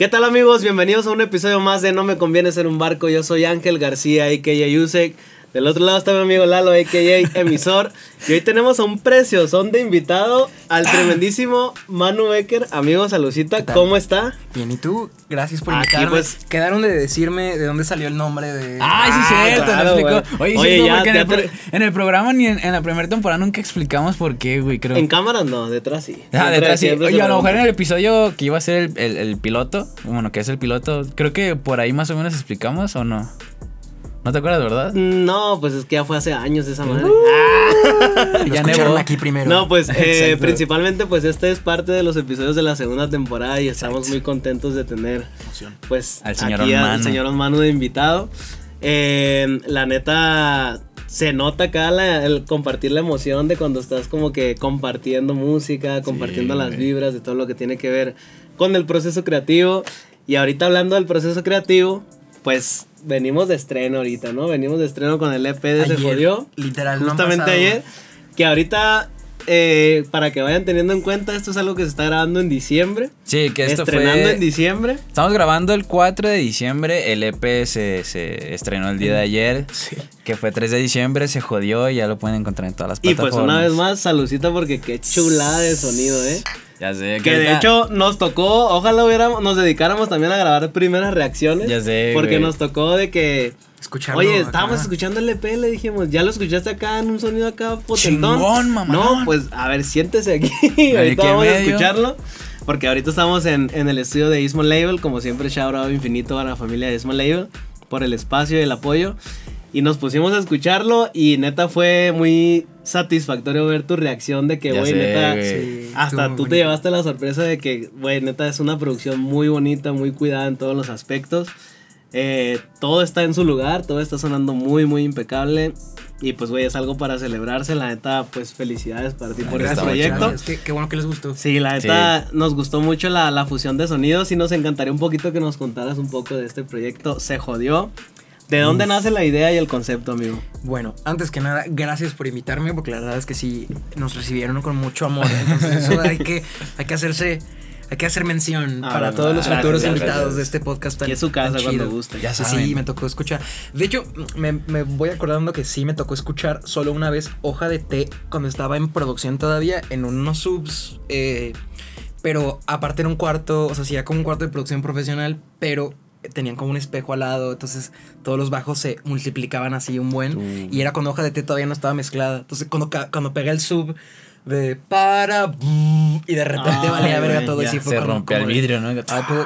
¿Qué tal amigos? Bienvenidos a un episodio más de No me conviene ser un barco. Yo soy Ángel García, a.k.a. Yusek. Del otro lado está mi amigo Lalo, a.k.a. Emisor. Y hoy tenemos a un son de invitado al tremendísimo Manu Becker. Amigo, saludcita, ¿cómo está? Bien, ¿y tú? Gracias por invitarme. Pues, Quedaron de decirme de dónde salió el nombre de... ¡Ay, sí, ah, cierto! Claro, Oye, Oye ya, en, el en, el programa ni en, la primera temporada nunca explicamos por qué, güey, creo. En cámara no, detrás sí. Ah, detrás sí. Oye, a lo mejor en el episodio que iba a ser el, el piloto, bueno, que es el piloto, creo que por ahí más o menos explicamos o no. ¿No te acuerdas, verdad? No, pues es que ya fue hace años esa madre. Uh, ya escucharon aquí primero. No, pues eh, principalmente pues este es parte de los episodios de la segunda temporada y estamos muy contentos de tener pues al señor aquí al señor Manu de invitado. Eh, la neta se nota acá el compartir la emoción de cuando estás como que compartiendo música, compartiendo las vibras de todo lo que tiene que ver con el proceso creativo. Y ahorita hablando del proceso creativo, pues venimos de estreno ahorita, ¿no? Venimos de estreno con el EP de Se Jodió. Literal, Justamente ayer. Que ahorita, eh, para que vayan teniendo en cuenta, esto es algo que se está grabando en diciembre. Sí, que esto Estrenando en diciembre. Estamos grabando el 4 de diciembre. El EP se, se estrenó el día de ayer. Sí. Que fue 3 de diciembre, se jodió y ya lo pueden encontrar en todas las plataformas. Y pues una vez más, saludcita porque qué chulada de sonido, ¿eh? Ya sé. Que, de hecho nos tocó, ojalá hubiéramos, nos dedicáramos también a grabar primeras reacciones. Ya sé. Porque nos tocó de que. Escucharlo Oye, estábamos escuchando el EP, le dijimos, ya lo escuchaste acá en un sonido acá potentón. Chingón, mamá. No, pues a ver, siéntese aquí. ahorita vamos a escucharlo. Porque ahorita estamos en, en el estudio de Ismo Label, como siempre, shout out infinito a la familia de Ismo Label por el espacio y el apoyo. Y nos pusimos a escucharlo y neta fue muy satisfactorio ver tu reacción de que, güey, neta, hasta tú te llevaste la sorpresa de que, güey, neta, es una producción muy bonita, muy cuidada en todos los aspectos. Eh, todo está en su lugar, todo está sonando muy, muy impecable. Y pues, güey, es algo para celebrarse. La neta, pues felicidades para ti por este proyecto. Es que, qué bueno que les gustó. Sí, la neta, nos gustó mucho la, la fusión de sonidos y nos encantaría un poquito que nos contaras un poco de este proyecto. Se jodió. ¿De dónde nace la idea y el concepto, amigo? Bueno, antes que nada, gracias por invitarme, porque la verdad es que sí, nos recibieron con mucho amor. Entonces, eso hay que, hay que hacerse hay que hacer mención ah, para todos los futuros invitados de este podcast tan, es su casa cuando guste. Ya saben. Sí, me tocó escuchar. De hecho, me, me, voy acordando que sí me tocó escuchar solo una vez Hoja de Té cuando estaba en producción todavía en unos subs. Eh, pero aparte era un cuarto, o sea, sí era como un cuarto de producción profesional, pero tenían como un espejo al lado, entonces todos los bajos se multiplicaban así un buen. Y era cuando hoja de té todavía no estaba mezclada. Entonces cuando, cuando pega el sub de para y de repente valía verga todo así fue se rompe el vidrio, ¿no?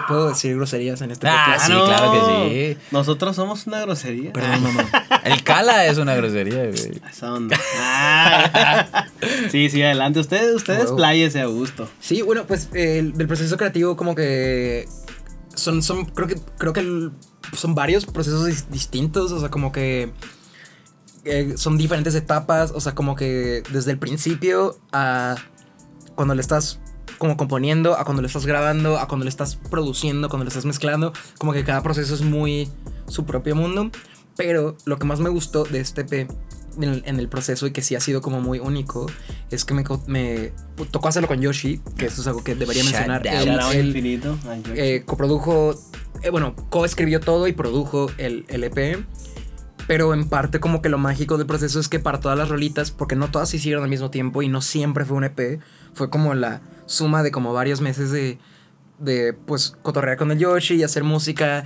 ¿puedo, decir groserías en este ah, Sí, claro que sí. Nosotros somos una grosería. Perdón, mamá. el cala es una grosería, güey. Esa onda. Ah. sí, sí, adelante. Ustedes, ustedes pláyese a gusto. Sí, bueno, pues el, el proceso creativo como que son, son, creo que, creo que son varios procesos distintos, o sea, como que eh, son diferentes etapas, o sea, como que desde el principio a cuando le estás como componiendo, a cuando le estás grabando, a cuando le estás produciendo, cuando le estás mezclando, como que cada proceso es muy su propio mundo, pero lo que más me gustó de este P en el, proceso y que sí ha sido como muy único es que me, me tocó hacerlo con Yoshi, que eso es algo que debería mencionar. Él, infinito. Eh, coprodujo, eh, bueno, coescribió todo y produjo el, el EP. Pero en parte como que lo mágico del proceso es que para todas las rolitas, porque no todas se hicieron al mismo tiempo y no siempre fue un EP, fue como la suma de como varios meses de, de pues cotorrear con el Yoshi y hacer música.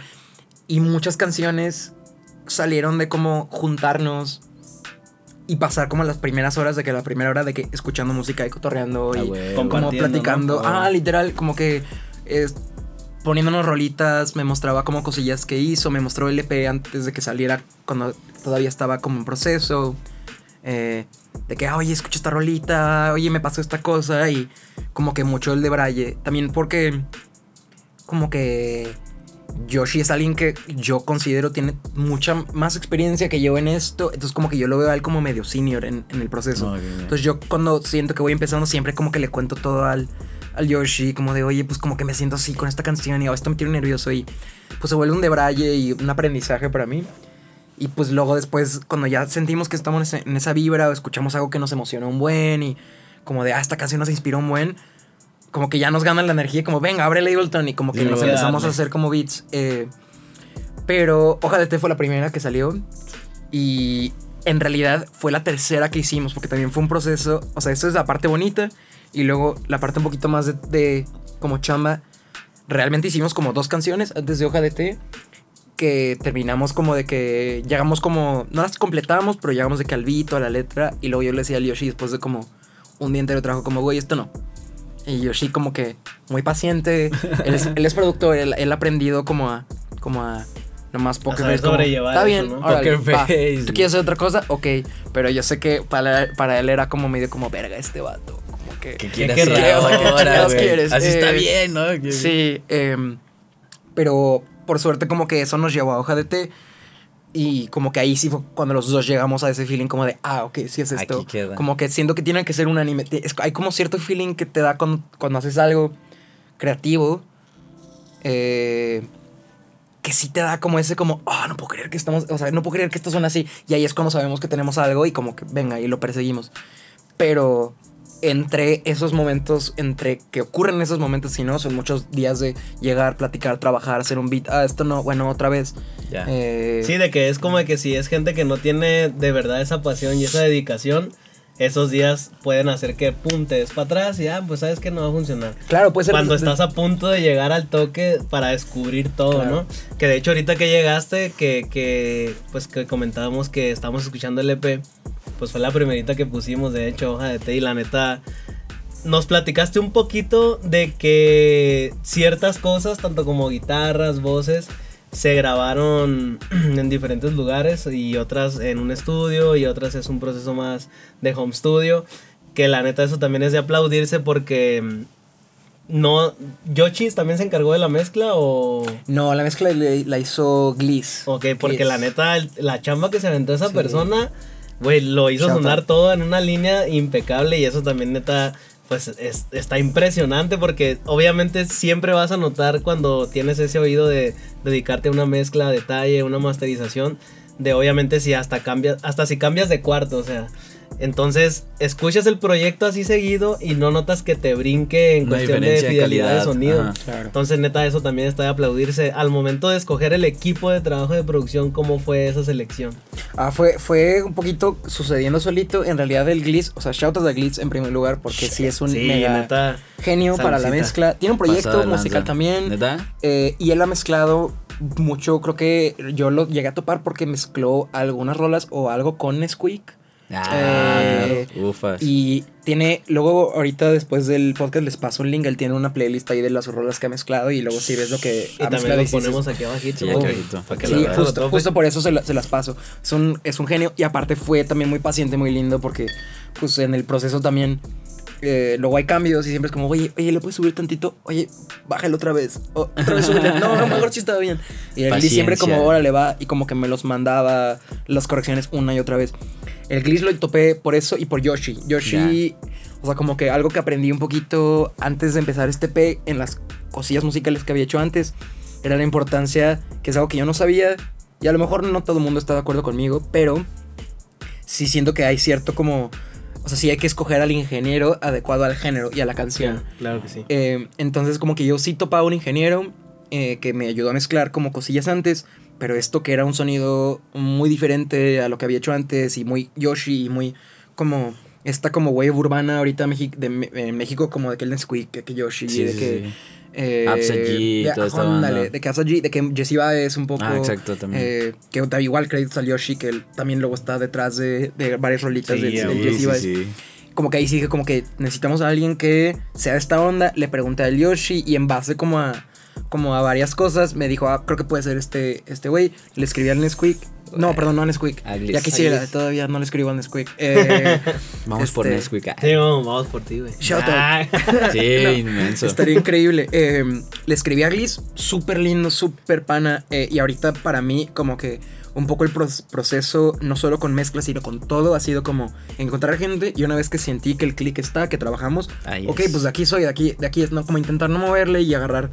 Y muchas canciones salieron de como juntarnos y pasar como las primeras horas de que la primera hora de que escuchando música y cotorreando y ah, como platicando. Ah, literal, como que poniéndonos rolitas, me mostraba como cosillas que hizo, me mostró el EP antes de que saliera cuando todavía estaba como en proceso. Eh, de que, oye, escucha esta rolita, oye, me pasó esta cosa y como que mucho el de Braille. También porque como que Yoshi es alguien que yo considero tiene mucha más experiencia que yo en esto. Entonces, como que yo lo veo a él como medio senior en, el proceso. Entonces, yo cuando siento que voy empezando, siempre como que le cuento todo al, al Yoshi, como de, oye, pues como que me siento así con esta canción y oh, esto me tiene nervioso. Y pues se vuelve un debraye y un aprendizaje para mí. Y pues luego después, cuando ya sentimos que estamos en esa vibra o escuchamos algo que nos emociona un buen y como de, ah, esta canción nos inspiró un buen como que ya nos gana la energía, como venga, abre el Ableton y como que nos empezamos a hacer como beats. Eh, pero Hoja de Té fue la primera que salió y en realidad fue la tercera que hicimos porque también fue un proceso, o sea, eso es la parte bonita y luego la parte un poquito más de, de como chamba. Realmente hicimos como dos canciones antes de Hoja de Té que terminamos como de que llegamos como, no las completamos, pero llegamos de que al beat, a la letra, y luego yo le decía a Yoshi después de como un día entero trabajo como, güey, esto no. Y Yoshi como que muy paciente, él es, él es productor, él, ha aprendido como a, como a, nomás poker face. Está bien, ¿no? poker face. ¿Tú quieres hacer otra cosa? Ok, pero yo sé que para, para él era como medio como, verga, este vato. Como que, ¿Qué quieres? ¿Qué, qué quieres? Así está Eh, bien, ¿no? Sí, eh, pero por suerte como que eso nos llevó a hoja de té. Y como que ahí sí fue cuando los dos llegamos a ese feeling como de, ah, ok, sí es esto. Aquí queda. Como que siento que tiene que ser un anime. Es- hay como cierto feeling que te da cuando, cuando haces algo creativo. eh, que sí te da como ese como, ah, no puedo creer que estamos, o sea, no puedo creer que esto suena así. Y ahí es cuando sabemos que tenemos algo y como que venga y lo perseguimos. Pero entre esos momentos, entre que ocurren esos momentos, si no, son muchos días de llegar, platicar, trabajar, hacer un beat. Ah, esto no, bueno, otra vez. Ya. Eh, Sí, de que es como de que si es gente que no tiene de verdad esa pasión y esa dedicación, esos días pueden hacer que pum, te des para atrás y ya, pues sabes que no va a funcionar. Claro, puede ser. Cuando estás a punto de llegar al toque para descubrir todo, Claro. ¿no? Que de hecho ahorita que llegaste, que, que pues que comentábamos que estábamos escuchando el EP, pues fue la primerita que pusimos, de hecho, hoja de té y la neta... Nos platicaste un poquito de que ciertas cosas, tanto como guitarras, voces, se grabaron en diferentes lugares y otras en un estudio y otras es un proceso más de home studio. Que la neta eso también es de aplaudirse porque mm, no... ¿Yochis también se encargó de la mezcla o...? No, la mezcla la, hizo Gliss. Ok, porque Gliss. la neta, la chamba que se aventó esa Sí. persona, güey, lo hizo Shout sonar out. todo en una línea impecable y eso también neta, pues es- está impresionante porque obviamente siempre vas a notar cuando tienes ese oído de dedicarte a una mezcla, detalle, una masterización, de obviamente si hasta cambias, hasta si cambias de cuarto, o sea. Entonces, escuchas el proyecto así seguido y no notas que te brinque en Una cuestión de fidelidad de, sonido. ajá. Claro. Entonces, neta, eso también está de aplaudirse. Al momento de escoger el equipo de trabajo de producción, ¿cómo fue esa selección? Ah, fue, fue un poquito sucediendo solito. En realidad, el Gliss, o sea, shout out a Gliss en primer lugar, porque sí es un sí, mega neta. genio para la mezcla. Tiene un proyecto musical también. ¿Neta? eh, y él ha mezclado mucho, creo que yo lo llegué a topar porque mezcló algunas rolas o algo con Nesquik. Ah, Eh, ufas. Y tiene, luego ahorita después del podcast les paso un link, él tiene una playlist ahí de las rolas que ha mezclado y luego si ves lo que Y ha también mezclado lo y sí, sí, ponemos sí. aquí abajito. Sí, aquí abajito, para que Sí, la justo, justo por eso se, la- se las paso. Es un, es un genio y aparte fue también muy paciente, muy lindo porque pues en el proceso también eh, luego hay cambios y siempre es como, oye, oye, ¿le puedes subir tantito? Oye, bájalo otra vez. O, otra vez súbele. No, no, mejor sí estaba bien. Y Gliss siempre como, órale, va y como que me los mandaba las correcciones una y otra vez. El Gliss lo topé por eso y por Yoshi. Yoshi, o sea, como que algo que aprendí un poquito antes de empezar este P en las cosillas musicales que había hecho antes era la importancia, que es algo que yo no sabía y a lo mejor no todo el mundo está de acuerdo conmigo, pero sí siento que hay cierto como, o sea, sí hay que escoger al ingeniero adecuado al género y a la canción. Claro que sí. Eh, entonces como que yo sí topaba un ingeniero eh, que me ayudó a mezclar como cosillas antes, pero esto que era un sonido muy diferente a lo que había hecho antes y muy Yoshi y muy como esta como wave urbana ahorita Mexi- de, en México como de que el Nesquik, que, que Yoshi, Sí, de sí, que... sí. eh, G, de- toda esta ándale, banda. de que G, de que Jesse Baez un poco... Ah, exacto, también. eh, que da igual créditos al Yoshi, que él también luego está detrás de, de varias rolitas de, de Jesse Baez sí. como que ahí sí dije como que necesitamos a alguien que sea de esta onda. Le pregunté al Yoshi y en base como a como a varias cosas me dijo, ah, creo que puede ser este este güey. Le escribí al Nesquik. No, perdón, no a Nesquik. A. Ya quisiera, A todavía no le escribo al Nesquik. Eh, Vamos por este, Nesquik. ah. Sí, vamos, vamos por ti, güey. Shout out. Ah. Sí, No, inmenso. Estaría increíble. Eh, le escribí a Gliss, súper lindo, súper pana. eh, y ahorita para mí, como que un poco el proceso, no solo con mezclas, sino con todo, ha sido como encontrar gente. Y una vez que sentí que el click está, que trabajamos, Ahí ok, es. pues de aquí soy, de aquí, de aquí es no, como intentar no moverle y agarrar,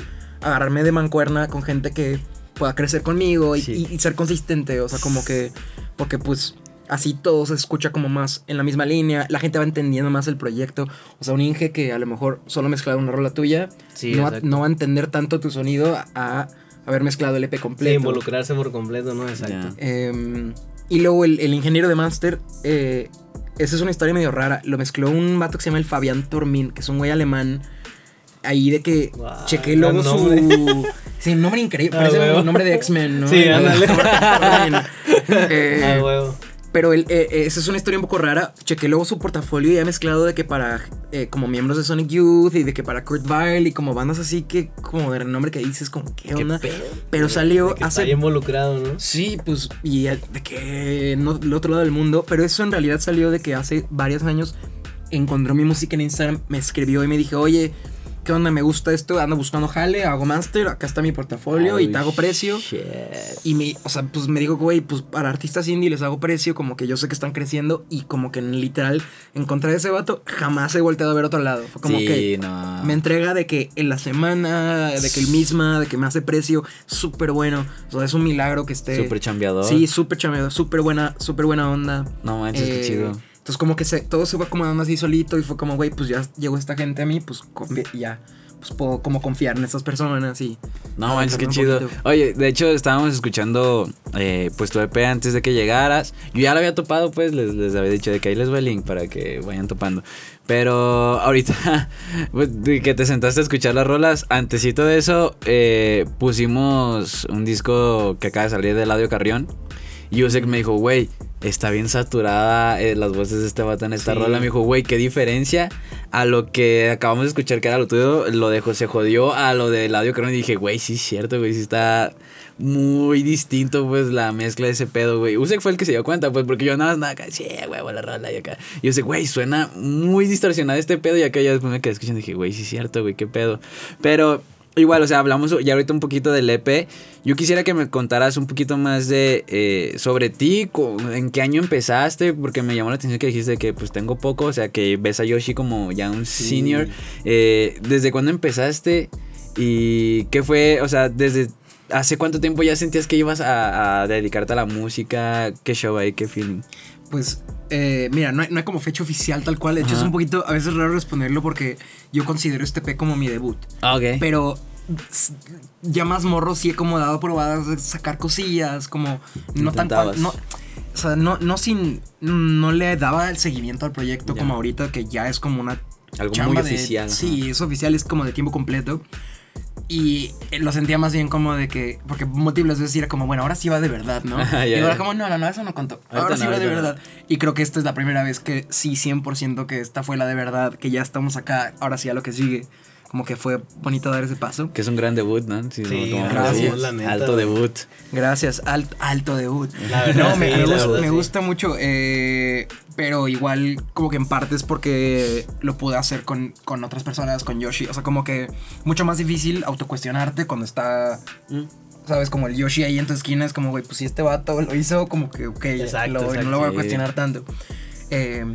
agarrarme de mancuerna con gente que pueda crecer conmigo y, Sí. y- y ser consistente. O sea, como que, porque pues así todo se escucha como más en la misma línea, la gente va entendiendo más el proyecto. O sea, un Inge que a lo mejor solo mezclado una rola tuya, no, va, no, va, a entender tanto tu sonido a haber mezclado el EP completo. Sí, involucrarse por completo, ¿no? Exacto. Em, y luego el, ingeniero de Master, eh, esa es una historia medio rara. Lo mezcló un vato que se llama el Fabián Tormin, que es un güey alemán. Ahí de que chequé luego su. Sí, un nombre increíble. Parece ah, un nombre de X-Men, ¿no? Sí, ándale. eh, ah, huevo. Pero eh, eh, esa es una historia un poco rara. Chequé luego su portafolio y ha mezclado de que para eh, como miembros de Sonic Youth y de que para Kurt Vile y como bandas así que como de nombre que dices como qué onda. pero salió hace está involucrado, ¿no? Sí, pues y de que no el otro lado del mundo, pero eso en realidad salió de que hace varios años encontró mi música en Instagram, me escribió y me dije, "Oye, ¿qué onda? Me gusta esto, ando buscando jale, hago master, acá está mi portafolio y te hago precio. Y me, o sea, pues me dijo, güey, pues para artistas indie les hago precio, como que yo sé que están creciendo y como que literal encontré ese vato, jamás he volteado a ver otro lado. Fue como que me entrega de que en la semana, de que el misma, de que me hace precio, súper bueno. O sea, es un milagro que esté. Súper chambeador. Sí, súper chambeador, súper buena, súper buena onda. No manches, qué eh, chido. Entonces como que se, todo se fue acomodando así solito y fue como, güey, pues ya llegó esta gente a mí, pues ya, pues puedo como confiar en estas personas y... No manches, qué chido. Oye, de hecho estábamos escuchando eh, pues tu EP antes de que llegaras. Yo ya lo había topado, pues les, les había dicho de que ahí les voy el link para que vayan topando. Pero ahorita pues, que te sentaste a escuchar las rolas, antesito de eso eh, pusimos un disco que acaba de salir de Ladio Carrión. Y Yusek me dijo, güey, está bien saturada eh, las voces de este vato en esta rola. Me dijo, güey, qué diferencia a lo que acabamos de escuchar que era lo tuyo, lo de José jodió a lo de audio Creo. Y dije, güey, sí es cierto, güey, sí está muy distinto, pues, la mezcla de ese pedo, güey. Usek fue el que se dio cuenta, pues, porque yo nada más, nada, sí, güey, la rola y acá. Y yo sé, güey, suena muy distorsionado este pedo. Y acá ya después me quedé escuchando y dije, güey, sí es cierto, güey, qué pedo. Pero Igual, o sea, hablamos ya ahorita un poquito del EP. Yo quisiera que me contaras un poquito más de eh, sobre ti, en qué año empezaste, porque me llamó la atención que dijiste que pues tengo poco, o sea, que ves a Yoshi como ya un senior. Eh, ¿Desde cuándo empezaste? ¿Y qué fue, o sea, desde hace cuánto tiempo ya sentías que ibas a, dedicarte a la música? ¿Qué show hay? ¿Qué feeling? Pues eh, mira, no hay, no hay, como fecha oficial tal cual. De hecho, es un poquito a veces raro responderlo porque yo considero este P como mi debut. Ah, ok. Pero ya más morro sí he como dado probadas de sacar cosillas, como no tan no, o sea, no, no sin no le daba el seguimiento al proyecto como ahorita que ya es como una algo muy oficial. Sí, es oficial, es como de tiempo completo. Y lo sentía más bien como de que, porque múltiples veces era como, bueno, ahora sí va de verdad, ¿no? y ahora como, no, no, no, eso no contó. Ahora sí va de verdad. Y creo que esta es la primera vez que sí, 100% que esta fue la de verdad, que ya estamos acá, ahora sí a lo que sigue como que fue bonito dar ese paso. Que es un gran debut, ¿no? Sí, gracias. alto debut. Gracias, alto debut. no, me, gusta, mucho, eh, pero igual como que en parte es porque lo pude hacer con, con, otras personas, con Yoshi. O sea, como que mucho más difícil autocuestionarte cuando está... Mm. ¿Sabes? Como el Yoshi ahí en tu esquina es como, güey, pues si este vato lo hizo, como que, ok, no lo voy a cuestionar tanto. Eh,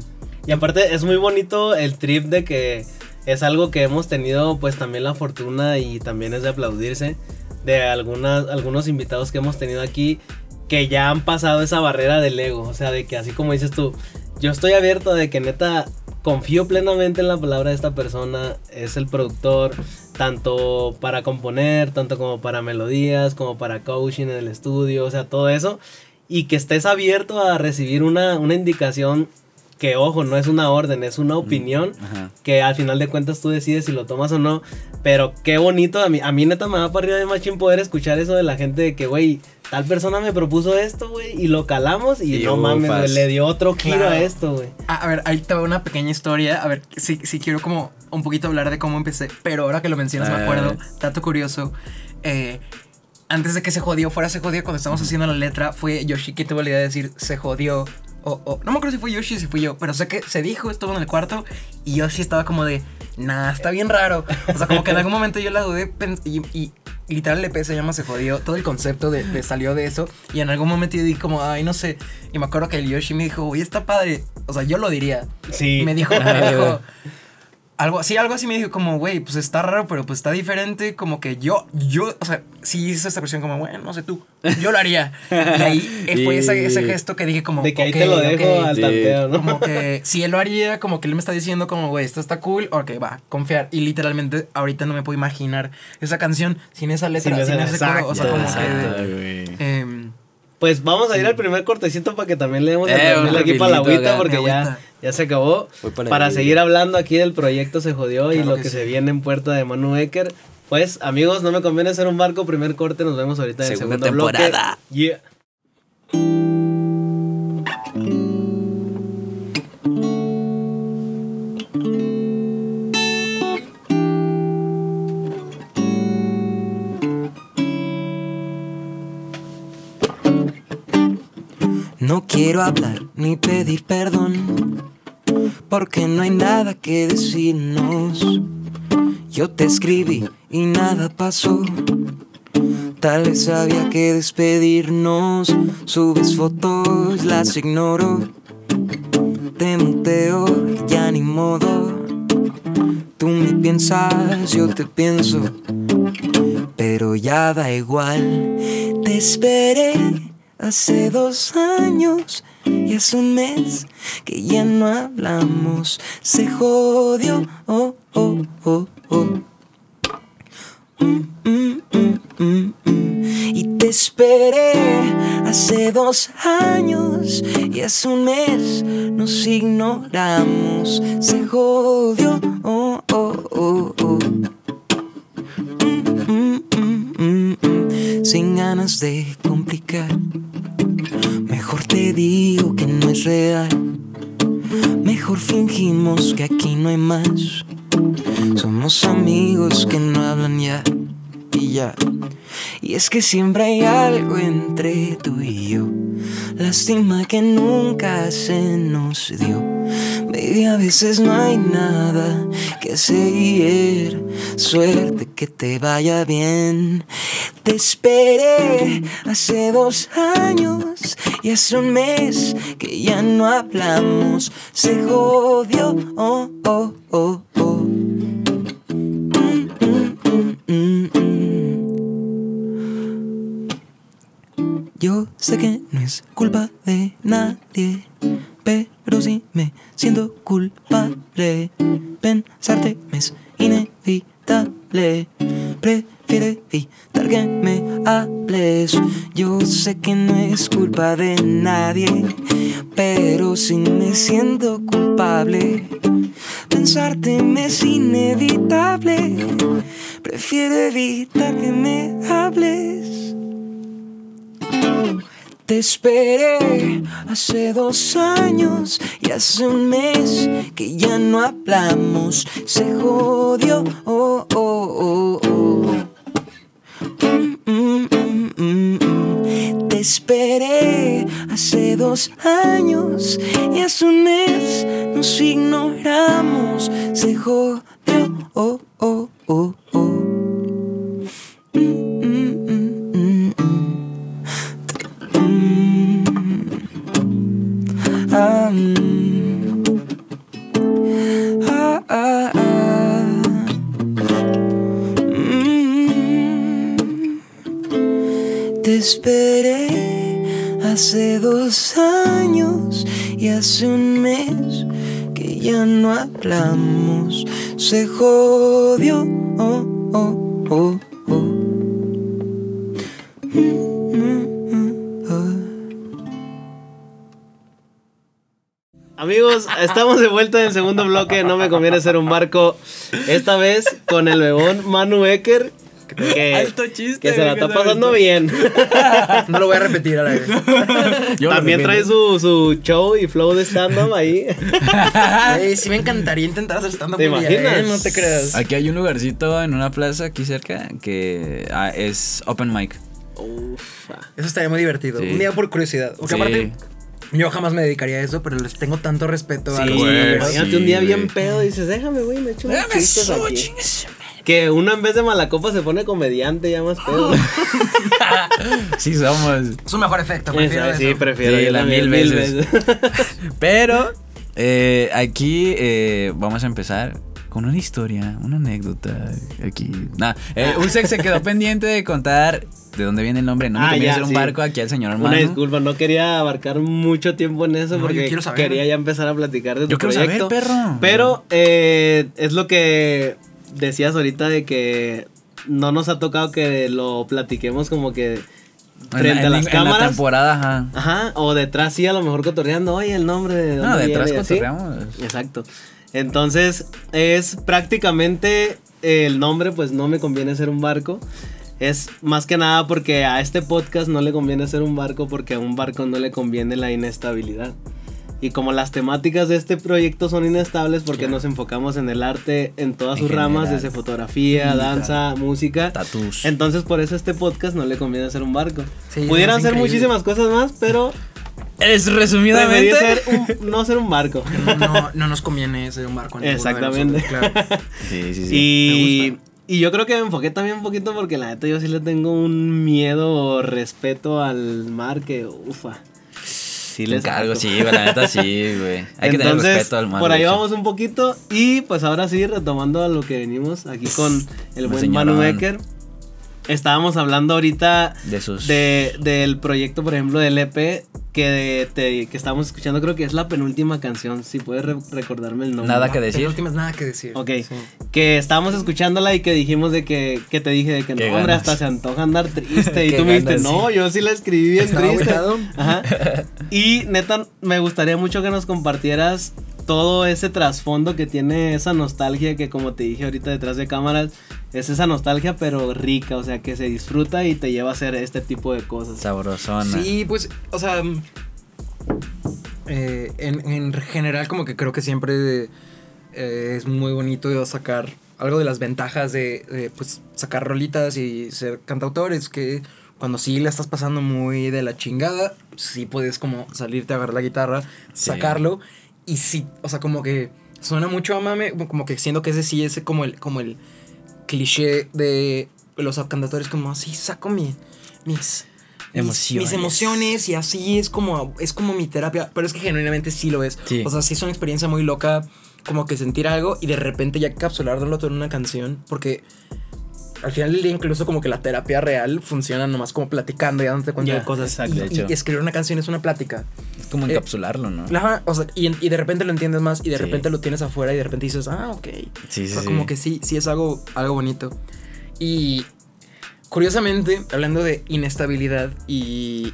y aparte es muy bonito el trip de que es algo que hemos tenido pues también la fortuna y también es de aplaudirse de algunas, algunos invitados que hemos tenido aquí que ya han pasado esa barrera del ego, o sea, de que así como dices tú, yo estoy abierto de que neta confío plenamente en la palabra de esta persona, es el productor, tanto para componer, tanto como para melodías, como para coaching en el estudio, o sea, todo eso, y que estés abierto a recibir una, una indicación que ojo, no es una orden, es una opinión que al final de cuentas tú decides si lo tomas o no. Pero qué bonito, a mí, a mí neta me va para arriba de machín poder escuchar eso de la gente de que, güey, tal persona me propuso esto, güey, y lo calamos y, no mames, le dio otro giro a esto, güey. A, ver, ahí te va una pequeña historia. A ver, sí, sí quiero como un poquito hablar de cómo empecé, pero ahora que lo mencionas me acuerdo, dato curioso. Eh, antes de que se jodió, fuera se jodió, cuando estábamos haciendo la letra, fue Yoshi que tuvo la idea de decir se jodió o, no me acuerdo si fue Yoshi o si fui yo, pero sé que se dijo, estuvo en el cuarto y Yoshi estaba como de, nah, está bien raro. O sea, como que en algún momento yo la dudé y, y literal el EP se llama Se Jodió, todo el concepto de, salió de eso y en algún momento yo dije como, ay, no sé. Y me acuerdo que el Yoshi me dijo, oye, está padre. O sea, yo lo diría. Sí. Me dijo, me dijo algo así, algo así me dijo como, güey, pues está raro, pero pues está diferente, como que yo, yo, o sea, sí hice esta expresión como, bueno, no sé tú, yo lo haría. y ahí fue ese, ese, gesto que dije como, de que ahí te lo dejo al tanteo, ¿no? Como que si él lo haría, como que él me está diciendo como, güey, esto está cool, ok, va, confiar. Y literalmente ahorita no me puedo imaginar esa canción sin esa letra, sin, sin ese coro, o sea, como que... Eh, pues vamos a ir al primer cortecito para que también le demos eh, aquí para la agüita porque ya, ya se acabó. Para, seguir hablando aquí del proyecto Se Jodió y lo que, se viene en puerta de Manu Ecker. Pues amigos, no me conviene hacer un barco. Primer corte, nos vemos ahorita en el segundo temporada. bloque. Yeah. Hablar ni pedir perdón, porque no hay nada que decirnos. Yo te escribí y nada pasó. Tal vez había que despedirnos. Subes fotos, las ignoro. Te muteo, ya ni modo. Tú me piensas, yo te pienso. Pero ya da igual, te esperé Hace dos años y hace un mes que ya no hablamos. Se jodió, oh, oh, oh, oh. Mm, mm, mm, y te esperé hace dos años y hace un mes nos ignoramos. Se jodió, oh, oh, oh, oh. Sin ganas de complicar Mejor te digo que no es real. Mejor fingimos que aquí no hay más. Somos amigos que no hablan ya y ya. Y es que siempre hay algo entre tú y yo. Lástima que nunca se nos dio. Baby, a veces no hay nada que seguir. Suerte que te vaya bien. Te esperé hace dos años y hace un mes que ya no hablamos. Se jodió, oh, oh, oh, oh. Yo sé que no es culpa de nadie, pero si me siento culpable. Pensarte me es inevitable. Prefiero evitar que me hables. Yo sé que no es culpa de nadie, pero si me siento culpable. Pensarte me es inevitable. Prefiero evitar que me hables. Te esperé hace dos años y hace un mes que ya no hablamos. Se jodió. Oh, oh, oh, Te esperé hace dos años y hace un mes nos ignoramos. Se jodió. Oh, oh, oh, oh. Esperé hace dos años y hace un mes que ya no hablamos. Se jodió. Oh, oh, oh, oh. Amigos, estamos de vuelta en el segundo bloque. No me conviene ser un barco. Esta vez con el bebón Manu Ecker. Que, alto chiste. Que se la está pasando bien. No lo voy a repetir a la vez. También trae su, su, show y flow de stand-up ahí. sí me encantaría intentar hacer stand-up. ¿Te imaginas? ¿eh? No te creas. Aquí hay un lugarcito en una plaza aquí cerca que ah, es open mic. Uf. Eso estaría muy divertido. Un día por curiosidad. Porque aparte yo jamás me dedicaría a eso, pero les tengo tanto respeto a los Imagínate un día bien pedo y dices, déjame, güey, me echo un chistes aquí. Que uno en vez de mala copa se pone comediante ya más pedo. sí somos. Es un mejor efecto, prefiero Sí, prefiero la mil veces. pero eh, aquí eh, vamos a empezar con una historia, una anécdota aquí. Nah, eh, Usek se quedó pendiente de contar de dónde viene el nombre. No me ah, hacer un barco aquí al señor hermano. Una disculpa, no quería abarcar mucho tiempo en eso porque quería ya empezar a platicar de tu yo proyecto. Saber, perro. Pero eh, es lo que decías ahorita de que no nos ha tocado que lo platiquemos como que frente a las cámaras. En la temporada, ajá. Ajá, o detrás sí, a lo mejor cotorreando, oye, el nombre de dónde No, detrás cotorreamos. Exacto. Entonces, es prácticamente el nombre, pues no me conviene ser un barco. Es más que nada porque a este podcast no le conviene ser un barco porque a un barco no le conviene la inestabilidad. Y como las temáticas de este proyecto son inestables porque nos enfocamos en el arte en todas sus ramas, desde fotografía, danza, música. Tatus. Entonces por eso este podcast no le conviene ser un barco. Pudieran ser muchísimas cosas más, pero es resumidamente. Ser no ser un barco. No, no, nos conviene ser un barco. Exactamente. Sí, sí, sí. Y, y, yo creo que me enfoqué también un poquito porque la neta yo sí le tengo un miedo o respeto al mar que, ufa sí les cargo, sí, la neta sí, güey. Hay que tener respeto al mar. Por ahí vamos un poquito. Y pues ahora sí, retomando a lo que venimos aquí con el buen Manu Becker. Estábamos hablando ahorita de sus... de, del proyecto, por ejemplo, del EP que, te, que estábamos escuchando. Creo que es la penúltima canción. Si puedes recordarme el nombre. Nada que decir. Penúltima es nada que decir. Ok. Que estábamos escuchándola y que dijimos de que, que te dije de que no, hombre, hasta se antoja andar triste. y tú me dijiste, no, yo sí la escribí bien triste. Ajá. Y neta, me gustaría mucho que nos compartieras todo ese trasfondo que tiene esa nostalgia que como te dije ahorita detrás de cámaras, es esa nostalgia pero rica, o sea, que se disfruta y te lleva a hacer este tipo de cosas. Sabrosona. Sí, pues, o sea, eh, en, general como que creo que siempre eh, es muy bonito sacar algo de las ventajas de, pues, sacar rolitas y ser cantautores, que cuando sí le estás pasando muy de la chingada, sí puedes como salirte a agarrar la guitarra, sacarlo. Y sí, o sea, como que suena mucho a mame, como que siento que ese sí es como el, como el cliché de los cantautores, como así saco mi, mis, emociones. Mis, emociones y así es como, es como mi terapia, pero es que genuinamente sí lo es. O sea, sí es una experiencia muy loca, como que sentir algo y de repente ya capsularlo todo en una canción, porque al final del día incluso como que la terapia real funciona nomás como platicando y dándote cuenta de cosas. y, escribir una canción es una plática. Como eh, encapsularlo, ¿no? o sea, y, de repente lo entiendes más y de repente lo tienes afuera y de repente dices, ah, ok. Sí, sí, o sea, como que sí, sí es algo, algo bonito. Y curiosamente, hablando de inestabilidad y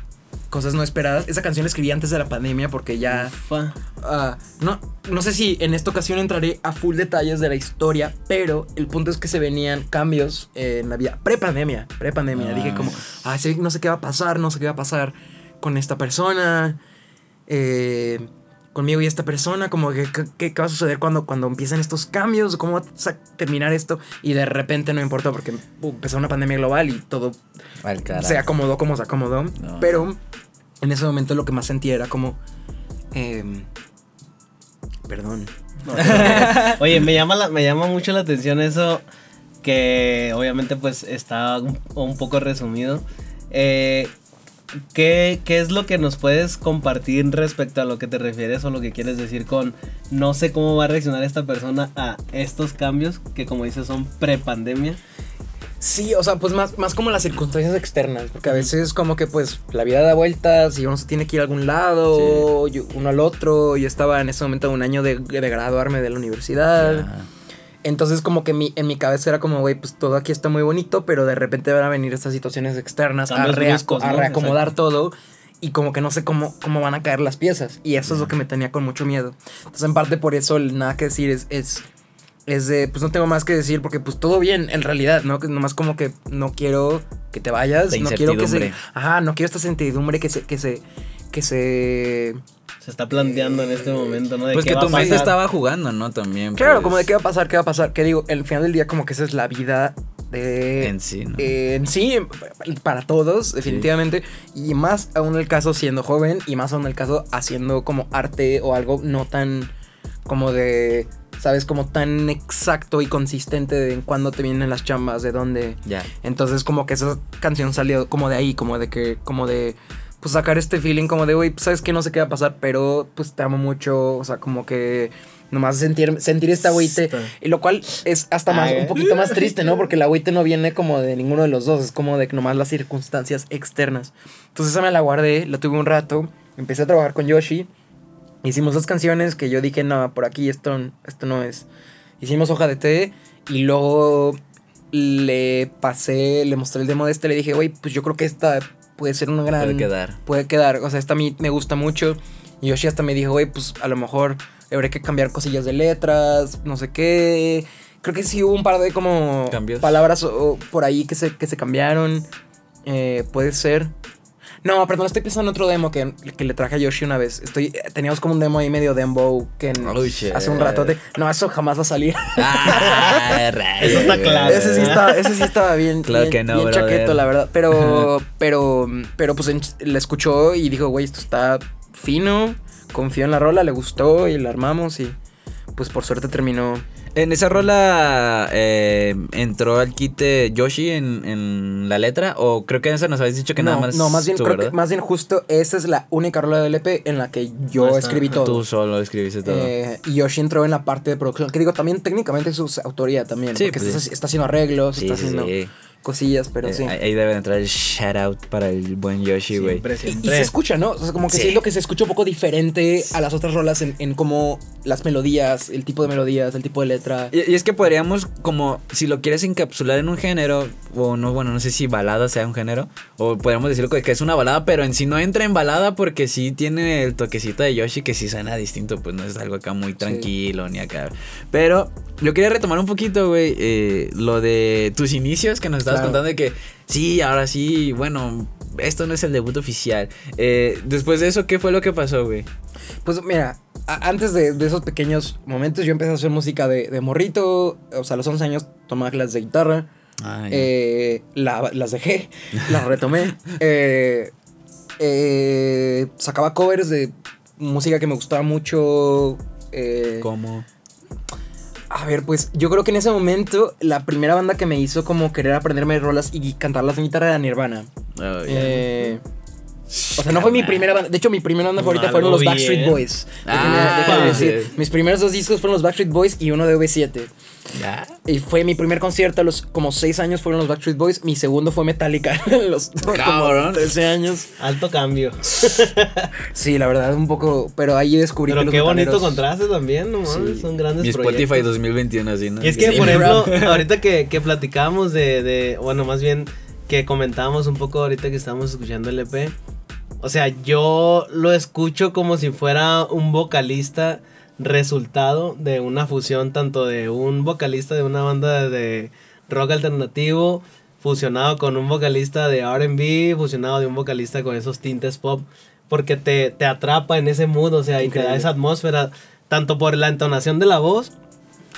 cosas no esperadas. Esa canción la escribí antes de la pandemia porque ya... Uh, no, no sé si en esta ocasión entraré a full detalles de la historia, pero el punto es que se venían cambios en la vida pre-pandemia. Pre-pandemia. Dije como, ah, no sé qué va a pasar, no sé qué va a pasar con esta persona. Eh, conmigo y esta persona, como que qué va a suceder cuando, cuando empiezan estos cambios, cómo va a terminar esto y de repente no importa porque empezó una pandemia global y todo se acomodó como se acomodó, pero en ese momento lo que más sentía era como... Em, perdón. Oye, me llama, me llama mucho la atención eso que obviamente pues está un, poco resumido. Eh, ¿qué, ¿Qué es lo que nos puedes compartir respecto a lo que te refieres o lo que quieres decir con no sé cómo va a reaccionar esta persona a estos cambios que como dices son pre-pandemia? Sí, o sea, pues más, más como las circunstancias externas, porque a veces como que pues la vida da vueltas y uno se tiene que ir a algún lado, uno al otro, yo estaba en ese momento un año de, graduarme de la universidad. Entonces como que mi, en mi cabeza era como, güey, pues todo aquí está muy bonito, pero de repente van a venir estas situaciones externas a, reacomodar todo y como que no sé cómo, cómo van a caer las piezas. Y eso es lo que me tenía con mucho miedo. Entonces en parte por eso el nada que decir es, es es de, pues no tengo más que decir porque pues todo bien en realidad, ¿no? Que nomás como que no quiero que te vayas, no quiero que se... Ajá, no quiero esta certidumbre que se... Que se, que se se está planteando en este momento, ¿no? pues que tu mente estaba jugando, ¿no? También. Claro, pues. como de qué va a pasar, qué va a pasar. Que digo, el final del día como que esa es la vida de... En sí, ¿no? en sí, para todos, definitivamente. Y más aún el caso siendo joven y más aún el caso haciendo como arte o algo no tan como de ¿sabes? Como tan exacto y consistente de en cuándo te vienen las chambas, de dónde. Ya. Entonces, como que esa canción salió como de ahí, como de que, como de, pues sacar este feeling como de, güey, pues, sabes que no sé qué va a pasar, pero pues te amo mucho, o sea, como que Nomás sentir, sentir esta agüite. Y lo cual es hasta más, un poquito más triste, ¿no? Porque el agüite no viene como de ninguno de los dos. Es como de nomás las circunstancias externas. Entonces esa me la guardé, la tuve un rato. Empecé a trabajar con Yoshi. Hicimos dos canciones que yo dije, no, por aquí esto, esto no es. Hicimos hoja de té y luego le pasé, le mostré el demo de este, le dije, güey, pues yo creo que esta puede ser una gran... Puede quedar. Puede quedar, o sea, esta a mí me gusta mucho. Y Yoshi hasta me dijo, güey, pues a lo mejor habría que cambiar cosillas de letras, no sé qué. Creo que sí hubo un par de como ¿Cambios? palabras por ahí que se, que se cambiaron. Eh, puede ser. No, perdón, estoy pensando en otro demo que, que, le traje a Yoshi una vez. Estoy, teníamos como un demo ahí medio dembo que en, oh, hace un rato. no, eso jamás va a salir. Ah, eso está claro. Ese sí, está, ese sí estaba bien, claro bien, que no, bien chaqueto, la verdad. Pero, pero, pero pues le escuchó y dijo, güey, esto está fino. Confió en la rola, le gustó y la armamos y pues por suerte terminó en esa rola eh, entró al quite Yoshi en, en, la letra o creo que en esa nos habéis dicho que no, nada más no más bien tú, creo que más bien justo esa es la única rola del EP en la que yo escribí todo. Tú solo escribiste todo. Eh, y Yoshi entró en la parte de producción que digo también técnicamente es su autoría también Sí, porque pues está, haciendo arreglos Sí, está sí, haciendo sí. Cosillas pero Eh, sí Ahí debe entrar el shout out para el buen Yoshi, güey. Siempre, y, y se escucha, ¿no? O sea, como que Sí. siento que se escucha un poco diferente a las otras rolas en, en cómo las melodías, el tipo de melodías, el tipo de letra. Y, y es que podríamos, como, si lo quieres encapsular en un género, o no, bueno, no sé si balada sea un género, o podríamos decirlo que es una balada, pero en sí no entra en balada porque sí tiene el toquecito de Yoshi que sí suena distinto, pues no es algo acá muy tranquilo ni acá. Pero yo quería retomar un poquito, güey, eh, lo de tus inicios que nos estabas Claro. contando de que sí, ahora sí, bueno, esto no es el debut oficial. Eh, después de eso, ¿qué fue lo que pasó, güey? Pues mira, antes de, de esos pequeños momentos yo empecé a hacer música de, de morrito, o sea, a los 11 años tomaba clases de guitarra, Ay, eh, la- las dejé, las retomé, eh, eh, sacaba covers de música que me gustaba mucho. eh, ¿Cómo? A ver, pues yo creo que en ese momento la primera banda que me hizo como querer aprenderme rolas y cantarlas en guitarra era Nirvana. Oh. Eh, o sea, no fue mi primera banda. De hecho, mi primera banda favorita fueron los Backstreet bien. Boys. Ah, déjenme sí. decir, Mis primeros dos discos fueron los Backstreet Boys y uno de V7. ¿Ya? Y fue mi primer concierto a los como seis años fueron los Backstreet Boys. Mi segundo fue Metallica los Cabrón. como 13 años. Alto cambio. Sí, la verdad, un poco. Pero ahí descubrí que Pero los qué bonito contraste también, no Sí. son grandes Mi Spotify proyectos. 2021, así, ¿no? Y es que, Sí, por ejemplo, rap. ahorita que, que platicábamos de, de, bueno, más bien que comentábamos un poco ahorita que estábamos escuchando el EP, o sea, yo lo escucho como si fuera un vocalista resultado de una fusión tanto de un vocalista de una banda de rock alternativo fusionado con un vocalista de R&B, fusionado de un vocalista con esos tintes pop, porque te, te atrapa en ese mood, o sea, y te da esa atmósfera, tanto por la entonación de la voz,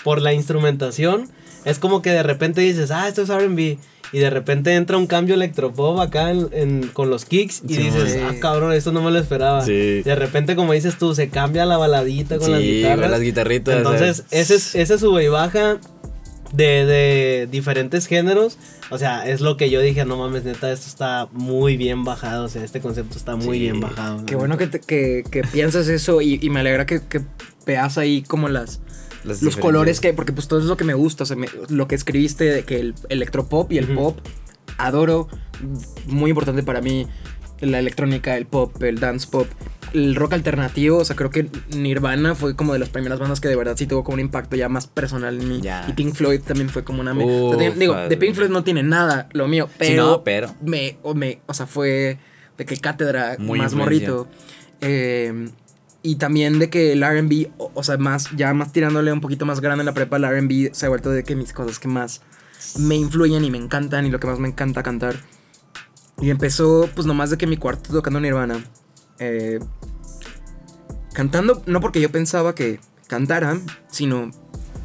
por la instrumentación, es como que de repente dices, ah, esto es RB. Y de repente entra un cambio electropop acá en- en- con los kicks y Sí, dices, sí. ah, cabrón, esto no me lo esperaba. Sí. De repente, como dices tú, se cambia la baladita con las guitarras. con las guitarritas. Entonces, sea, ese es, ese sube y baja de, de diferentes géneros. O sea, es lo que yo dije, no mames, neta, esto está muy bien bajado. O sea, este concepto está muy Sí. bien bajado. Qué bueno que, te- que, que piensas eso y, y me alegra que, que veas ahí como las, las los colores que, porque pues todo es lo que me gusta, o sea, me- lo que escribiste de que el electropop y el Ujú. pop, adoro, muy importante para mí, la electrónica, el pop, el dance pop, el rock alternativo, o sea, creo que Nirvana fue como de las primeras bandas que de verdad sí tuvo como un impacto ya más personal en mí. Ya. Y Pink Floyd también fue como una... Uf, o sea, digo, padre. de Pink Floyd no tiene nada lo mío, pero... Sí, no, pero. Me, o, me, o sea, fue de que cátedra Muy más morrito. Eh, y también de que el RB, o, sea, más, ya más tirándole un poquito más grande en la prepa, el RB se ha vuelto de que mis cosas que más me influyen y me encantan y lo que más me encanta cantar. Y empezó, pues nomás de que mi cuarto tocando Nirvana. Eh, cantando, no porque yo pensaba que cantara, sino.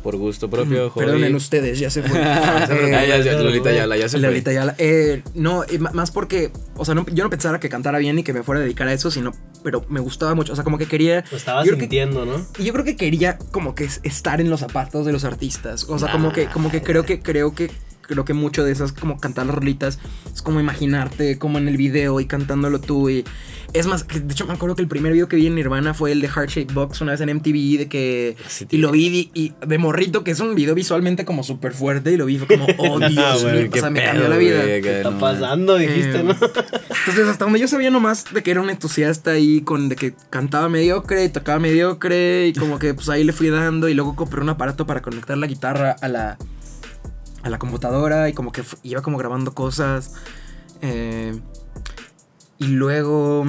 Por gusto propio, hobby. Perdonen ustedes, ya se fue. Ah, Eh, ya, ya, Lolita Yala, ya se fue. Lolita Ayala. Eh, no, eh, más porque, o sea, no- yo no pensara que cantara bien y que me fuera a dedicar a eso, sino, pero me gustaba mucho, o sea, como que quería... Lo que- sintiendo, ¿no? y yo creo que quería como que es- estar en los zapatos de los artistas, o sea, como que, como que creo que, creo que creo que mucho de esas como cantar las rolitas es como imaginarte como en el video y cantándolo tú y es más, de hecho me acuerdo que el primer video que vi en Nirvana fue el de Heart Shape Box una vez en MTV de que y lo vi y, de morrito que es un video visualmente como súper fuerte y lo vi fue como oh Dios mío, o sea, me cambió la vida. ¿Qué está pasando? Dijiste, Eh, ¿no? Entonces, hasta donde yo sabía nomás de que era un entusiasta ahí, con de que cantaba mediocre y tocaba mediocre, y como que pues ahí le fui dando, y luego compré un aparato para conectar la guitarra a la, a la computadora, y como que iba como grabando cosas. eh, y luego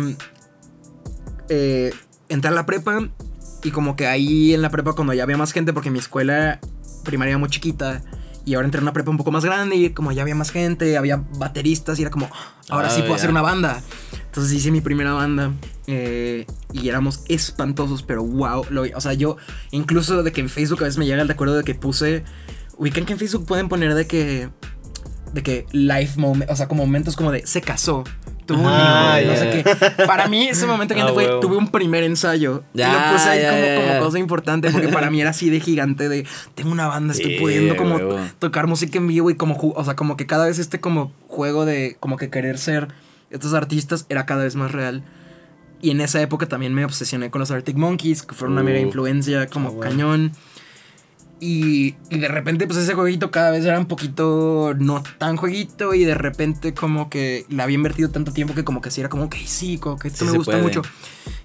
eh, entré a la prepa, y como que ahí en la prepa, cuando ya había más gente, porque mi escuela primaria era muy chiquita. Y ahora entré a una prepa un poco más grande y como ya había más gente, había bateristas y era como, ahora sí Ah, puedo hacer una banda. Entonces hice mi primera banda eh, y éramos espantosos, pero wow. Lo, o sea, yo incluso de que en Facebook a veces me llega el recuerdo de que puse, ubican que en Facebook pueden poner de que, de que life moment, o sea, como momentos como de se casó. Tuvo un Ah, hijo, no ya. sé qué. Para mí, ese momento que Ah, fue, tuve un primer ensayo. y Ya, lo puse ahí ya, como, ya, como cosa importante, porque para mí era así de gigante de tengo una banda, estoy Sí, pudiendo como tocar música en vivo y como, o sea, como que cada vez este como juego de como que querer ser estos artistas era cada vez más real. Y en esa época también me obsesioné con los Arctic Monkeys, que fueron una mega Uh. influencia como bueno. cañón. Y, y de repente, pues ese jueguito cada vez era un poquito no tan jueguito. Y de repente, como que le había invertido tanto tiempo que, como que sí era como, ok, sí, como que esto Sí me gusta puede. mucho.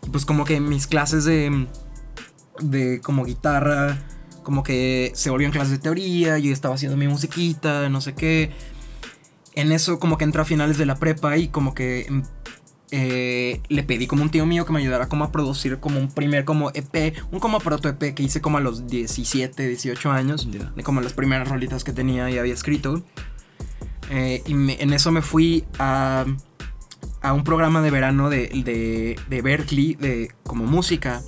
Y pues, como que mis clases de, de como guitarra, como que se volvían clases de teoría. Yo estaba haciendo mi musiquita, no sé qué. En eso, como que entré a finales de la prepa y, como que em, eh, le pedí como un tío mío que me ayudara como a producir como un primer como EP, un como proto EP que hice como a los 17, 18 años, de como las primeras rolitas que tenía y había escrito. Eh, y me- en eso me fui a, a un programa de verano de, de, de Berkeley, de como música.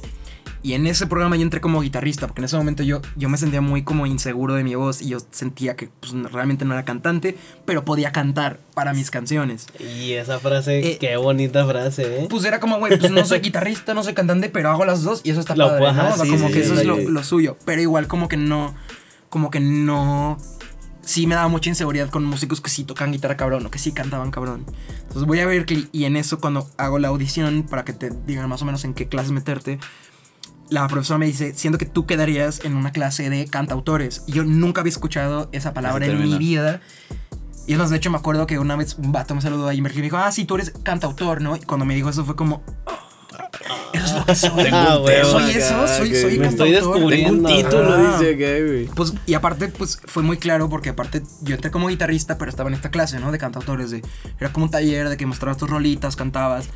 Y en ese programa yo entré como guitarrista, porque en ese momento yo, yo me sentía muy como inseguro de mi voz y yo sentía que pues, realmente no era cantante, pero podía cantar para mis canciones. Y esa frase, Eh, qué bonita frase, ¿eh? Pues era como, güey, pues no soy guitarrista, no soy cantante, pero hago las dos y eso está Lo padre, puedo- ¿no? ajá, O sea, sí, como sí, que sí, eso es lo, lo suyo. Pero igual como que no, como que no... Sí me daba mucha inseguridad con músicos que sí tocan guitarra cabrón o que sí cantaban cabrón. Entonces voy a Berkeley y en eso cuando hago la audición para que te digan más o menos en qué clases meterte, la profesora me dice, siendo que tú quedarías en una clase de cantautores. Y yo nunca había escuchado esa palabra en mi vida. Y es más, de hecho me acuerdo que una vez un vato me saludó ahí y me dijo, ah, sí, tú eres cantautor, ¿no? Y cuando me dijo eso fue como, "Oh, eso es lo que soy. Ah, soy acá, eso, soy, que soy me estoy cantautor. descubriendo. Tengo un título, Ah. dice. Pues, y aparte, pues fue muy claro porque aparte yo entré como guitarrista, pero estaba en esta clase, ¿no? De cantautores, de, era como un taller de que mostrabas tus rolitas, cantabas.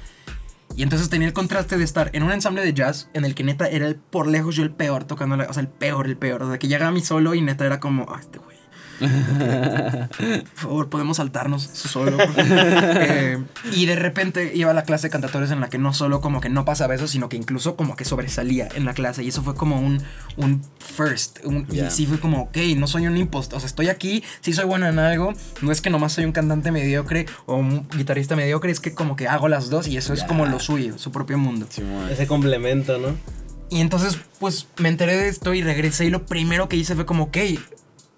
Y entonces tenía el contraste de estar en un ensamble de jazz en el que neta era el, por lejos yo el peor tocando, la- o sea, el peor, el peor. O sea, que llegaba mi solo y neta era como, ah, este güey. Por favor, podemos saltarnos su solo. por favor?" Eh, y de repente iba a la clase de cantautores en la que no solo como que no pasaba eso, sino que incluso como que sobresalía en la clase. Y eso fue como un, un first. un-. Y sí fue como, ok, no soy un impostor. O sea, estoy aquí, sí soy bueno en algo. No es que nomás soy un cantante mediocre o un guitarrista mediocre, es que como que hago las dos y eso es como lo suyo, su propio mundo. Ese complemento, ¿no? Y entonces, pues me enteré de esto y regresé y lo primero que hice fue como, ok,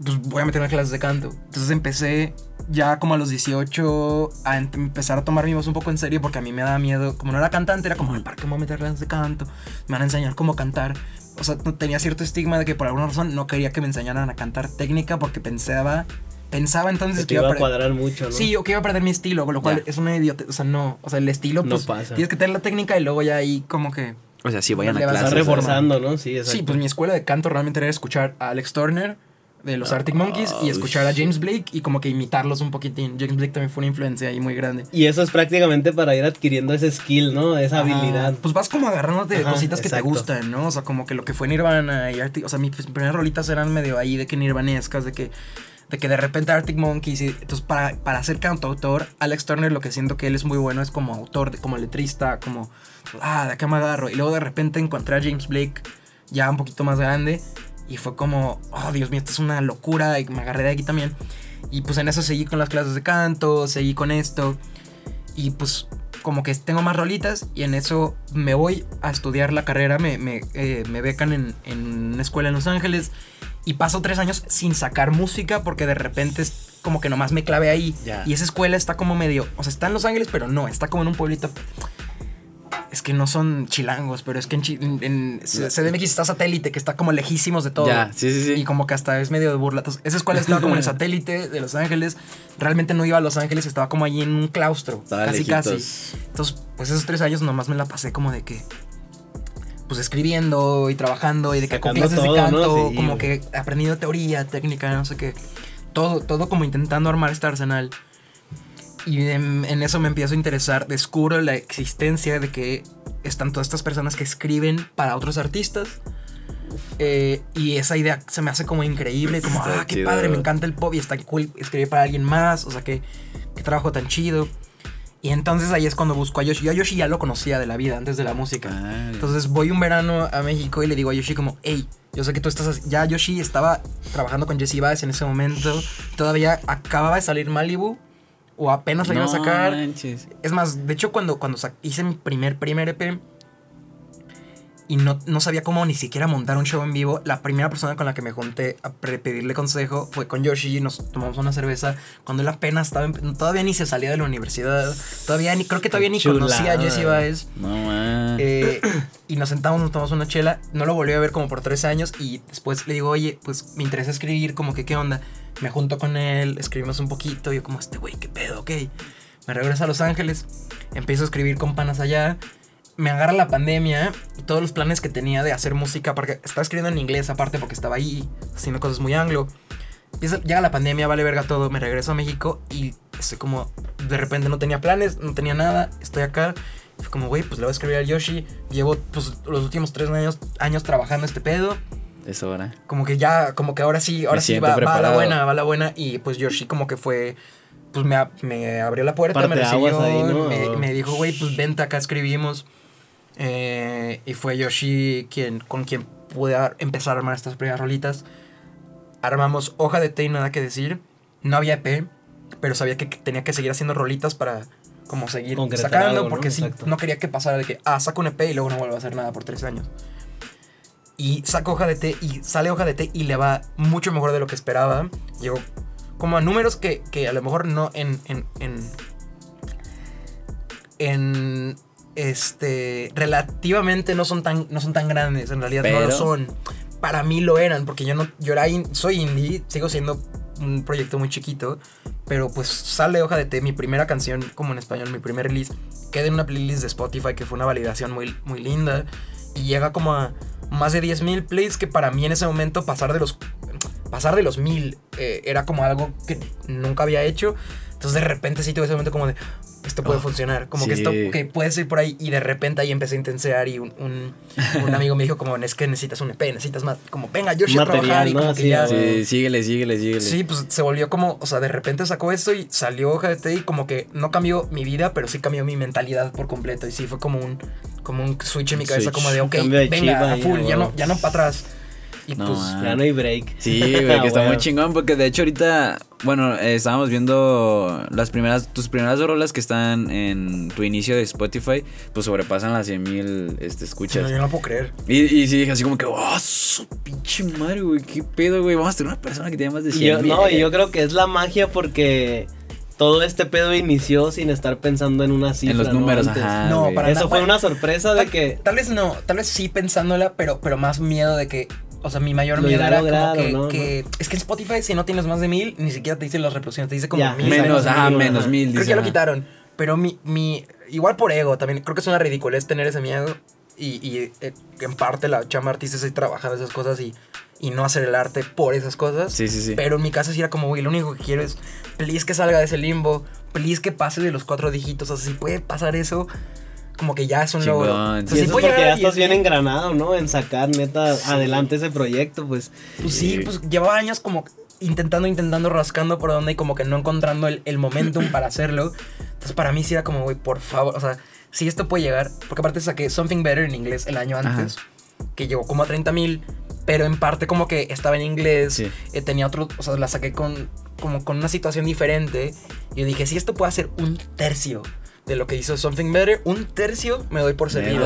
pues voy a meterme a clases de canto. Entonces empecé ya como a los 18 a ent- empezar a tomar mi voz un poco en serio porque a mí me daba miedo. Como no era cantante, era como, "Ay, ¿para qué me voy a meter a clases de canto? Me van a enseñar cómo cantar. O sea, tenía cierto estigma de que por alguna razón no quería que me enseñaran a cantar técnica porque pensaba, pensaba entonces Que que iba a cuadrar mucho, ¿no? Sí, o que iba a perder mi estilo, con lo cual Ya. es una idiota. O sea, no. O sea, el estilo, No pues. pasa. Tienes que tener la técnica y luego ya ahí como que. O sea, sí, vayan a clases. reforzando, ¿no? Sí, exacto. Sí, pues mi escuela de canto realmente era escuchar a Alex Turner de los Arctic Monkeys y escuchar a James Blake y como que imitarlos un poquitín. James Blake también fue una influencia ahí muy grande. Y eso es prácticamente para ir adquiriendo ese skill, ¿no? Esa habilidad. Ah, pues vas como agarrándote de cositas que te gustan, ¿no? O sea, como que lo que fue Nirvana y Arctic, o sea, mis primeras rolitas eran medio ahí de que nirvanescas, de que de que de repente Arctic Monkeys y entonces para, para ser cantautor, Alex Turner lo que siento que él es muy bueno es como autor, de- como letrista, como ah, de acá me agarro y luego de repente encontré a James Blake ya un poquito más grande y fue como, oh Dios mío, esto es una locura y me agarré de aquí también. Y pues en eso seguí con las clases de canto, seguí con esto y pues como que tengo más rolitas y en eso me voy a estudiar la carrera, me, me, eh, me becan en, en una escuela en Los Ángeles y paso tres años sin sacar música porque de repente es como que nomás me clavé ahí. Y esa escuela está como medio, o sea, está en Los Ángeles, pero no, está como en un pueblito es que no son chilangos, pero es que en, en, CDMX está satélite, que está como lejísimos de todo. Ya, sí, sí, sí. Y como que hasta es medio de burla. esa escuela estaba como en el satélite de Los Ángeles. Realmente no iba a Los Ángeles, estaba como allí en un claustro. casi, casi. Entonces, pues esos tres años nomás me la pasé como de que. Pues escribiendo y trabajando y de que con clases de canto, como que aprendiendo teoría, técnica, no sé qué. Todo, todo como intentando armar este arsenal. Y en, eso me empiezo a interesar. Descubro la existencia de que están todas estas personas que escriben para otros artistas. Eh, y esa idea se me hace como increíble, como, ah, qué padre, me encanta el pop y está cool escribir para alguien más, o sea, qué, qué trabajo tan chido. Y entonces ahí es cuando busco a Yoshi. Yo a Yoshi ya lo conocía de la vida, antes de la música. Entonces voy un verano a México y le digo a Yoshi como, hey, yo sé que tú estás... Ya Yoshi estaba trabajando con Jesse Baez en ese momento. Todavía acababa de salir Malibu o apenas la iba a sacar. Es más, de hecho, cuando, cuando hice mi primer, primer EP y no, no, sabía cómo ni siquiera montar un show en vivo, la primera persona con la que me junté a pedirle consejo fue con Yoshi. Nos tomamos una cerveza cuando él apenas estaba. todavía ni se salía de la universidad. Todavía ni. Creo que todavía ni conocía a Jesse Baez. No, eh, y nos sentamos, nos tomamos una chela. No lo volví a ver como por tres años. Y después le digo, oye, pues me interesa escribir, como que qué onda me junto con él, escribimos un poquito, yo como, este güey, qué pedo, ok. Me regreso a Los Ángeles, empiezo a escribir con panas allá, me agarra la pandemia y todos los planes que tenía de hacer música, porque estaba escribiendo en inglés aparte porque estaba ahí haciendo cosas muy anglo. llega la pandemia, vale verga todo, me regreso a México y estoy como, de repente no tenía planes, no tenía nada, estoy acá. Fue como, güey, pues le voy a escribir a Yoshi. Llevo pues, los últimos tres años, años trabajando este pedo es hora. Como que ya, como que ahora sí, ahora sí va, va, la buena, va la buena. Y pues Yoshi como que fue, pues me, me abrió la puerta, me recibió, me, dijo, güey, pues vente acá, escribimos. Eh, y fue Yoshi quien, con quien pude empezar a armar estas primeras rolitas. Armamos hoja de té y nada que decir. No había EP, pero sabía que tenía que seguir haciendo rolitas para como seguir sacando, porque sí, no quería que pasara de que, ah, saco un EP y luego no vuelvo a hacer nada por tres años y saca hoja de té y sale hoja de té y le va mucho mejor de lo que esperaba. Llegó como a números que, a lo mejor no en, en, en, este, relativamente no son tan, no son tan grandes, en realidad no lo son. Para mí lo eran, porque yo no, yo era soy indie, sigo siendo un proyecto muy chiquito, pero pues sale hoja de té, mi primera canción como en español, mi primer release, queda en una playlist de Spotify que fue una validación muy, muy linda y llega como a más de 10.000 plays que para mí en ese momento pasar de los pasar de los 1000 eh, era como algo que nunca había hecho. Entonces de repente sí tuve ese momento como de esto puede oh, funcionar, como que esto que puede ser por ahí y de repente ahí empecé a intensear y un, un, amigo me dijo como es que necesitas un EP, necesitas más como venga yo a trabajar y como que ya sí, síguele, síguele, síguele. Sí, pues se volvió como, o sea, de repente sacó esto y salió té y como que no cambió mi vida, pero sí cambió mi mentalidad por completo y sí fue como un como un switch en mi cabeza, como de, ok, venga, a full, ya no, ya no para atrás. Y pues ya no hay break. Sí, güey, que está muy chingón porque de hecho ahorita, bueno, estábamos viendo las primeras, tus primeras rolas que están en tu inicio de Spotify, pues sobrepasan las 100 mil este, escuchas. No, yo no puedo creer. Y, y sí dije así como que, oh, su pinche madre, güey, qué pedo, güey, vamos a tener una persona que tiene más de 100 mil. No, y yo creo que es la magia porque todo este pedo inició sin estar pensando en una cifra. En los números, ajá. No, para Eso fue una sorpresa de que. Tal vez no, tal vez sí pensándola, pero, pero más miedo de que. O sea, mi mayor miedo era como que, Es que en Spotify, si no tienes más de mil, ni siquiera te dice las reproducciones, te dice como mil. Menos, ajá, menos mil. Creo que ya lo quitaron. Pero mi, mi. Igual por ego también. Creo que es una ridiculez tener ese miedo. Y, y eh, en parte la chamba artista es trabajar esas cosas y y no hacer el arte por esas cosas. Sí, sí, sí. Pero en mi caso sí era como, güey, lo único que quiero es, please que salga de ese limbo, please que pase de los cuatro dígitos. O sea, si puede pasar eso, como que ya es un logro. O sea, si porque ya estás bien engranado, ¿no? En sacar neta adelante ese proyecto, pues. Pues sí, pues llevaba años como intentando, intentando, rascando por donde y como que no encontrando el, el momentum para hacerlo. Entonces para mí sí era como, güey, por favor, o sea, si esto puede llegar, porque aparte saqué Something Better en inglés el año antes, que llegó como a 30 mil pero en parte como que estaba en inglés, eh, tenía otro, o sea, la saqué con, como con una situación diferente. Y yo dije, si esto puede ser un tercio de lo que hizo Something Better, un tercio me doy por servido.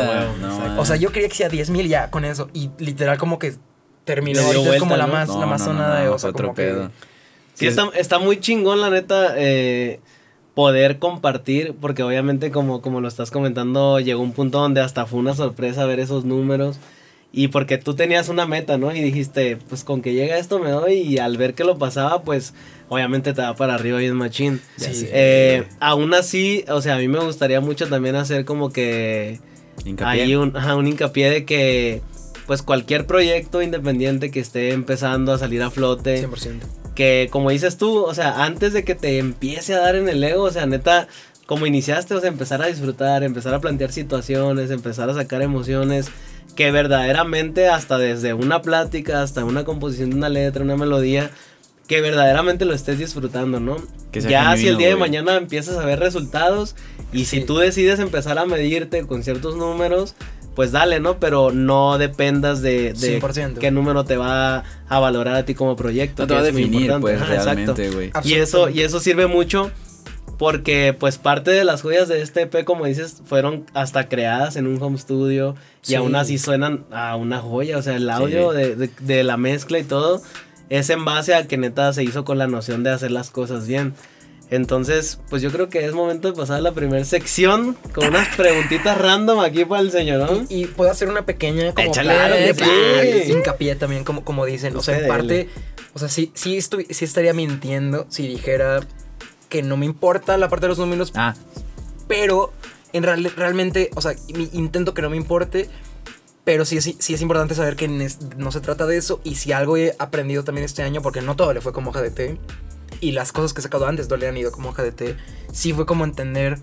o sea, yo quería que sea 10 mil ya con eso. Y literal como que terminó. Es como la más, la más sonada de, o sea, como que... Sí, está, está muy chingón, la neta, eh, poder compartir, porque obviamente como, como lo estás comentando, llegó un punto donde hasta fue una sorpresa ver esos números. Y porque tú tenías una meta, ¿no? Y dijiste, pues con que llega esto me doy. Y al ver que lo pasaba, pues obviamente te va para arriba bien machín. Sí. Eh, aún así, o sea, a mí me gustaría mucho también hacer como que... Hincapié. Hay un, un hincapié de que pues cualquier proyecto independiente que esté empezando a salir a flote. 100%. Que como dices tú, o sea, antes de que te empiece a dar en el ego, o sea, neta, como iniciaste, o sea, empezar a disfrutar, empezar a plantear situaciones, empezar a sacar emociones que verdaderamente hasta desde una plática, hasta una composición de una letra, una melodía, que verdaderamente lo estés disfrutando, ¿no? ya si el día de mañana empiezas a ver resultados y si tú decides empezar a medirte con ciertos números, pues dale, ¿no? Pero no dependas de, qué número te va a valorar a ti como proyecto. No te va a definir, pues, realmente, güey. Y eso, y eso sirve mucho porque pues parte de las joyas de este EP, como dices, fueron hasta creadas en un home studio y aún así suenan a una joya, o sea, el audio de, la mezcla y todo es en base a que neta se hizo con la noción de hacer las cosas bien. Entonces, pues yo creo que es momento de pasar a la primera sección con unas preguntitas random aquí para el señor. Y, puedo hacer una pequeña como claro, hincapié también, como, como dicen. O sea, en parte, o sea, sí, sí, sí estaría mintiendo si dijera que no me importa la parte de los números. Ah. Pero en real, realmente, o sea, intento que no me importe. Pero sí, sí, sí es importante saber que no se trata de eso. Y si algo he aprendido también este año, porque no todo le fue como hoja de té. Y las cosas que he sacado antes no le han ido como hoja de té. Sí fue como entender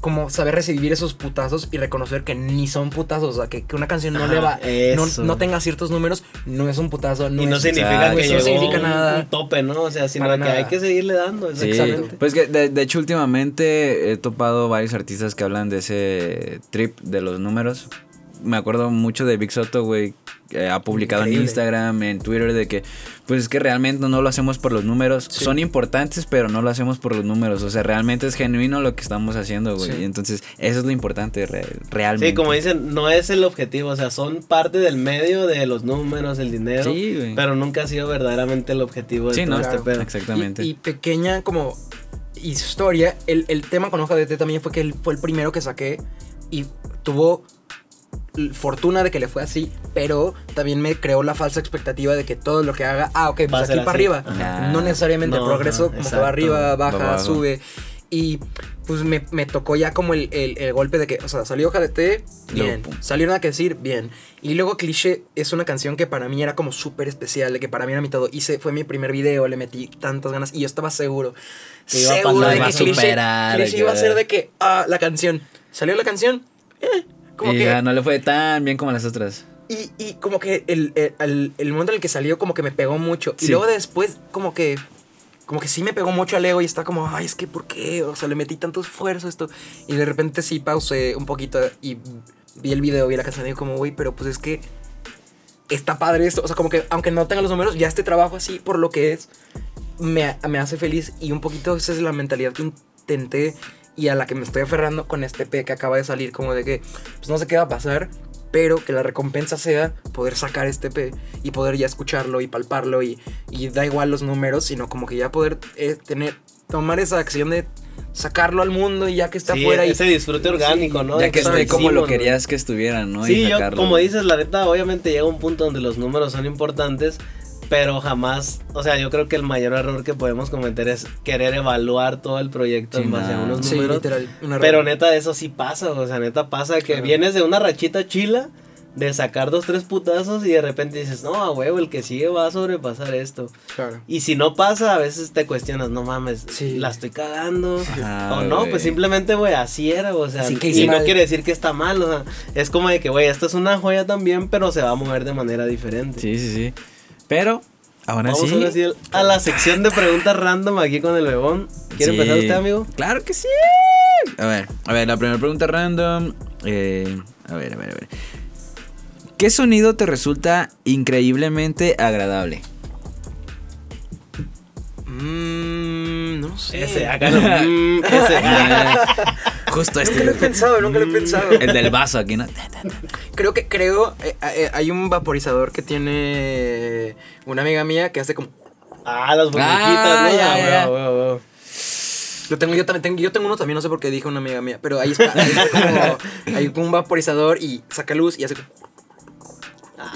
como saber recibir esos putazos y reconocer que ni son putazos, o sea, que, que una canción no le va, no, no, tenga ciertos números, no es un putazo. No y no significa que no significa nada. un tope, ¿no? O sea, sino que hay que seguirle dando. Exactamente. Pues que de, de, hecho últimamente he topado varios artistas que hablan de ese trip de los números. Me acuerdo mucho de Big Soto, güey, ha publicado en Instagram, en Twitter, de que pues es que realmente no lo hacemos por los números. Son importantes, pero no lo hacemos por los números. O sea, realmente es genuino lo que estamos haciendo, güey. Entonces, eso es lo importante realmente. Sí, como dicen, no es el objetivo. O sea, son parte del medio de los números, el dinero. Sí, güey. Pero nunca ha sido verdaderamente el objetivo de todo este pedo. Exactamente. Y, pequeña como historia, el, el tema con hoja de té también fue que él fue el primero que saqué y tuvo fortuna de que le fue así, pero también me creó la falsa expectativa de que todo lo que haga, ah, ok, pues aquí para arriba. No necesariamente el progreso, como que va arriba, baja, sube. Y pues me, tocó ya como el, golpe de que, o sea, salió hoja de bien. salió nada que decir, bien. Y luego Cliché es una canción que para mí era como súper especial, de que para mí era mi todo. Hice, fue mi primer video, le metí tantas ganas y yo estaba seguro. seguro de que Cliché, iba a ser de que, ah, la canción. Salió la canción, eh, y ya no le fue tan bien como las otras. Y, y como que el, el, el, momento en el que salió como que me pegó mucho. Y luego después como que... Como que sí me pegó mucho al ego y está como, ay, es que ¿por qué? O sea, le metí tanto esfuerzo a esto. Y de repente sí pausé un poquito y vi el video, vi la canción y digo como, güey, pero pues es que está padre esto. O sea, como que aunque no tenga los números, ya este trabajo así por lo que es, me, me hace feliz. Y un poquito esa es la mentalidad que intenté y a la que me estoy aferrando con este P que acaba de salir, como de que pues no sé qué va a pasar, pero que la recompensa sea poder sacar este P y poder ya escucharlo y palparlo y, y da igual los números, sino como que ya poder eh, tener, tomar esa acción de sacarlo al mundo y ya que está afuera. Ese disfrute orgánico, ¿no? Ya que esté como lo querías que estuviera, ¿no? Sí, yo, como dices, la neta, obviamente llega un punto donde los números son importantes, pero jamás, o sea, yo creo que el mayor error que podemos cometer es querer evaluar todo el proyecto en base a unos números. Sí, literal, pero neta, eso sí pasa, o sea, neta pasa que vienes de una rachita chila de sacar dos, tres putazos y de repente dices, no, a huevo, el que sigue va a sobrepasar esto. Claro. Y si no pasa, a veces te cuestionas, no mames, la estoy cagando. Ah, o no, pues simplemente, güey, así era, o sea, y no quiere decir que está mal, o sea, es como de que, güey, esta es una joya también, pero se va a mover de manera diferente. Sí, sí, sí. Pero Ahora Vamos sí. a la sección de preguntas random aquí con el bebón. ¿Quiere empezar usted, amigo? Claro que sí. A ver, a ver, la primera pregunta random. Eh, a ver, a ver, a ver. ¿Qué sonido te resulta increíblemente agradable? Mmm, no sé. Ese, acá no. Mm, ese. Justo este. Nunca lo he pensado, nunca lo he pensado. El del vaso aquí, ¿no? Creo que, creo, eh, eh, hay un vaporizador que tiene una amiga mía que hace como... Ah, las burbujitas, Ah, ¿no? ya, Ah, ya. Yo tengo, yo también tengo, yo tengo uno también, no sé por qué dijo una amiga mía, pero ahí está, ahí está como, hay como un vaporizador y saca luz y hace como-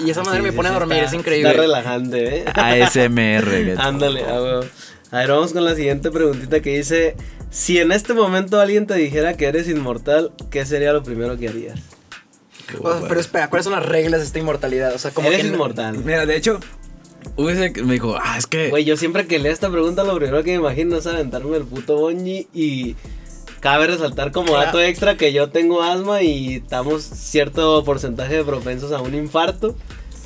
Y esa madre Sí, me pone sí, a dormir, está- es increíble. Está relajante, ¿eh? ASMR. Ándale, a huevo. A ver, vamos con la siguiente preguntita que dice: Si en este momento alguien te dijera que eres inmortal, ¿qué sería lo primero que harías? O sea, pero espera, ¿cuáles son las reglas de esta inmortalidad? O sea, como eres que no- inmortal. Mira, de hecho, Use me dijo, ah, es que. Güey, yo siempre que leo esta pregunta, lo primero que me imagino es aventarme el puto bonji y. Cabe resaltar como Claro. dato extra que yo tengo asma y estamos cierto porcentaje de propensos a un infarto.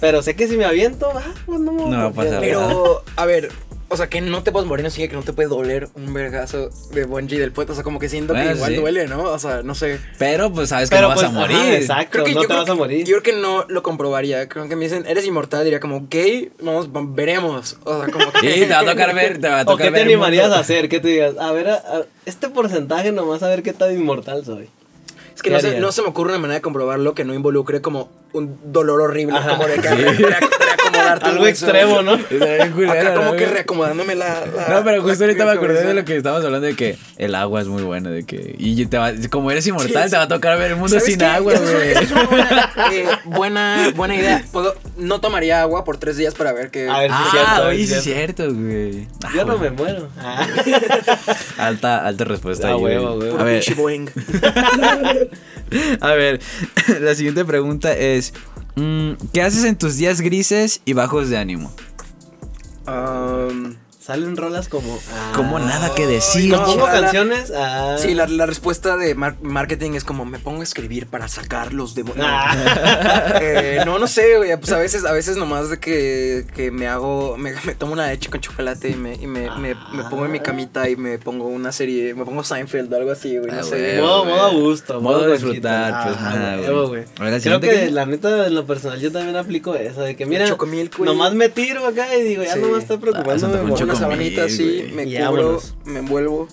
Pero sé que si me aviento, ah, pues no me voy No va a pasar Pero, a ver, o sea, que no te puedes morir, no significa que no te puede doler un vergazo de bungee del puente. O sea, como que siento Bueno, que igual sí. duele, ¿no? O sea, no sé. Pero pues sabes que Pero no pues, vas a morir. ajá, exacto, Creo que no yo te creo vas a que- morir. Yo creo que no lo comprobaría. Creo que me dicen, eres inmortal, diría como, ok, vamos, va- veremos. O sea, como que. Sí, te va a tocar ver, te va a ¿O tocar qué te ver animarías a hacer? ¿Qué te digas? A ver, a- a- este porcentaje nomás a ver qué tan inmortal soy. Es que ¿Qué no se, no se me ocurre una manera de comprobarlo que no involucre como un dolor horrible, Ajá. como de que Sí. Algo extremo, ¿no? Acá como ¿no, que güey? reacomodándome la, la- No, pero justo la ahorita me acordé de lo que estábamos hablando de que el agua es muy buena, de que y te va, como eres inmortal Sí, te va a tocar ver el mundo ¿Sabes sin qué? agua, güey. es una buena, eh, buena, buena idea. Puedo- no tomaría agua por tres días para ver que. A ver, sí, Ah, es cierto, oye, es cierto. güey. Ah, Yo no güey. me muero. Ah. Alta, alta respuesta. Ah, ahí, güey. huevo, huevo. A ver, a ver, la siguiente pregunta es mm, ¿qué haces en tus días grises y bajos de ánimo? Um, Salen rolas como. ah. Como nada que decir. no, ¿Compongo la- la- canciones? Ah. Sí, la, la respuesta de mar- marketing es como me pongo a escribir para sacar los demonios. Ah. Eh, no, no sé, güey. Pues a veces, a veces nomás de que, que me hago, me, me tomo una leche con chocolate y me, y me, me, me pongo en mi camita y me pongo una serie, me pongo Seinfeld o algo así, güey. No Ah, sé. güey. Modo, güey. modo a gusto. Modo Modo disfrutar, pues, Ah, nada, güey. Creo que que- la neta, en lo personal, yo también aplico esa de que, mira, nomás me tiro acá y digo, ya Sí. no me está Ah, preocupándome. Una sabanita así, me Y cubro, vámonos. me envuelvo.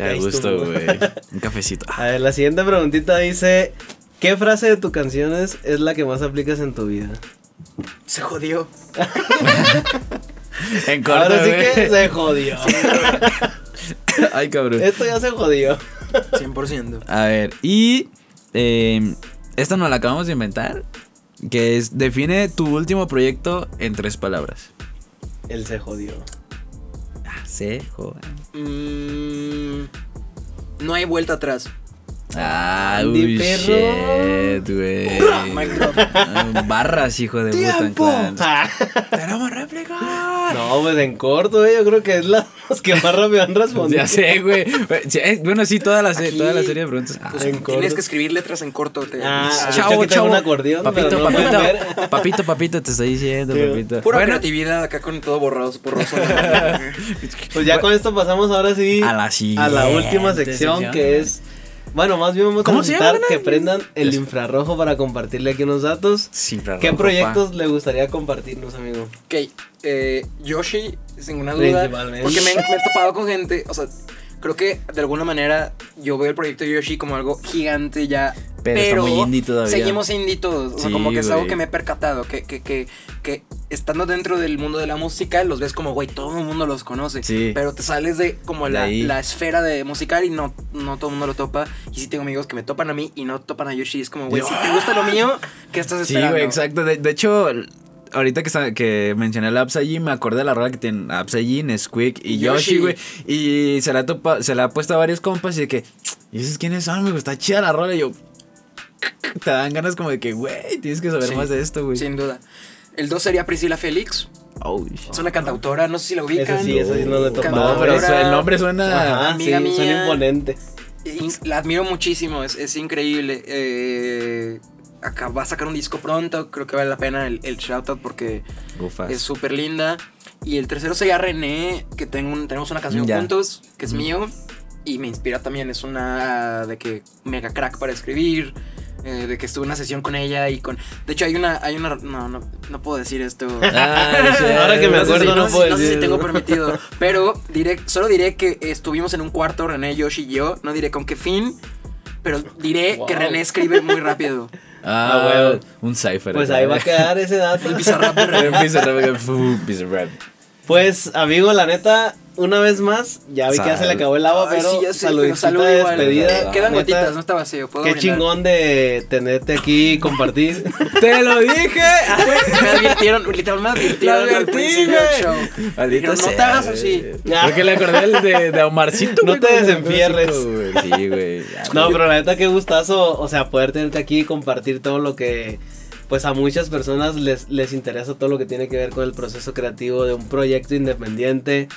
A gusto, güey. Un cafecito. A ver, la siguiente preguntita dice: ¿Qué frase de tus canciones es la que más aplicas en tu vida? Se jodió. En corto, Ahora sí que se jodió. Ay, cabrón. Esto ya se jodió. 100%. A ver, y eh, esta nos la acabamos de inventar. Que es, define tu último proyecto en tres palabras. Él se jodió. Ah, se joder. Mm, no hay vuelta atrás. Ah, Andy uy, Perro. shit, güey. Ah, Barras, hijo de puta. ¡Tiempo! No, pues en corto, eh, yo creo que es la los que más rápido han respondido. Ya sé, güey. Eh, Bueno, sí, toda la, Aquí, toda la serie de preguntas. Ah, Pues, en tienes corto. que escribir letras en corto. Te, Ah, chavo, chavo. un acordeón, papito, no papito, papito, papito, te estoy diciendo, Sí. papito. Pura Bueno, creatividad acá con todo borroso. borroso Pues ya con esto pasamos ahora sí A la siguiente a la última sección, sección. que es bueno, más bien vamos a ¿Cómo se necesitar que prendan el infrarrojo para compartirle aquí unos datos. Sí, claro, ¿Qué proyectos le gustaría compartirnos, amigo? ok, eh, Yoshi, sin ninguna duda. Porque me, me he topado con gente, o sea, creo que de alguna manera yo veo el proyecto de Yoshi como algo gigante ya. Pero Pero, está muy indie todavía. seguimos indie todos. O sea, Sí, como que es algo que me he percatado. Que, que, que, que estando dentro del mundo de la música, los ves como, güey, todo el mundo los conoce. Sí. Pero te sales de como De la, la esfera de musical y no, no todo el mundo lo topa. Y sí tengo amigos que me topan a mí y no topan a Yoshi. Es como, güey, si te gusta lo mío, ¿qué estás Sí, esperando? güey, exacto. De, de hecho, ahorita que, que mencioné el Absallin, me acordé de la rola que tienen Absallin, Squeak y Yoshi, güey. Y se la, ha topa- se la ha puesto a varios compas y de que, ¿y esos quiénes son? Me gusta chida la rola. Y yo, te dan ganas como de que, güey, tienes que saber Sí, más de esto, güey. Sin duda. El 2 sería Priscila Félix. Oh. Es una cantautora, no sé si la ubican. Ese sí, sí no le he topado. No, pero eso- el nombre suena. Ajá, amiga sí, mía. suena imponente. La admiro muchísimo, es, es increíble. Eh, acá va a sacar un disco pronto, creo que vale la pena el, el shoutout porque Ufas. es súper linda. Y el tercero sería René, que tengo un- tenemos una canción Ya. juntos, que es mío. Y me inspira también, es una de que mega crack para escribir. Eh, de que estuve en una sesión con ella y con... De hecho hay una... Hay una no, no, no puedo decir esto. Ah, sí, Ahora que me No sé acuerdo, si- no puedo si- no sé si tengo permitido. Pero diré, solo diré que estuvimos en un cuarto, René, Yoshi y yo. No diré con qué fin. Pero diré Wow. que René escribe muy rápido. Ah, Ah, güey. Un cipher. Pues ahí va a quedar ese dato. El Bizarrap fu, Bizarrap. Pues, amigo, la neta, una vez más, ya vi que ya se le acabó el agua, pero sí, saludita de despedida. Quedan gotitas, no está vacío. qué chingón de tenerte aquí y compartir. ¡Te lo dije! me advirtieron, literalmente me advirtieron del show. Maldito no te hagas así. Porque le acordé el de, de Omarcito. No te desenfierres. Sí, güey. No, pero la neta, qué gustazo, o sea, poder tenerte aquí y compartir todo lo que pues a muchas personas les, les interesa todo lo que tiene que ver con el proceso creativo de un proyecto independiente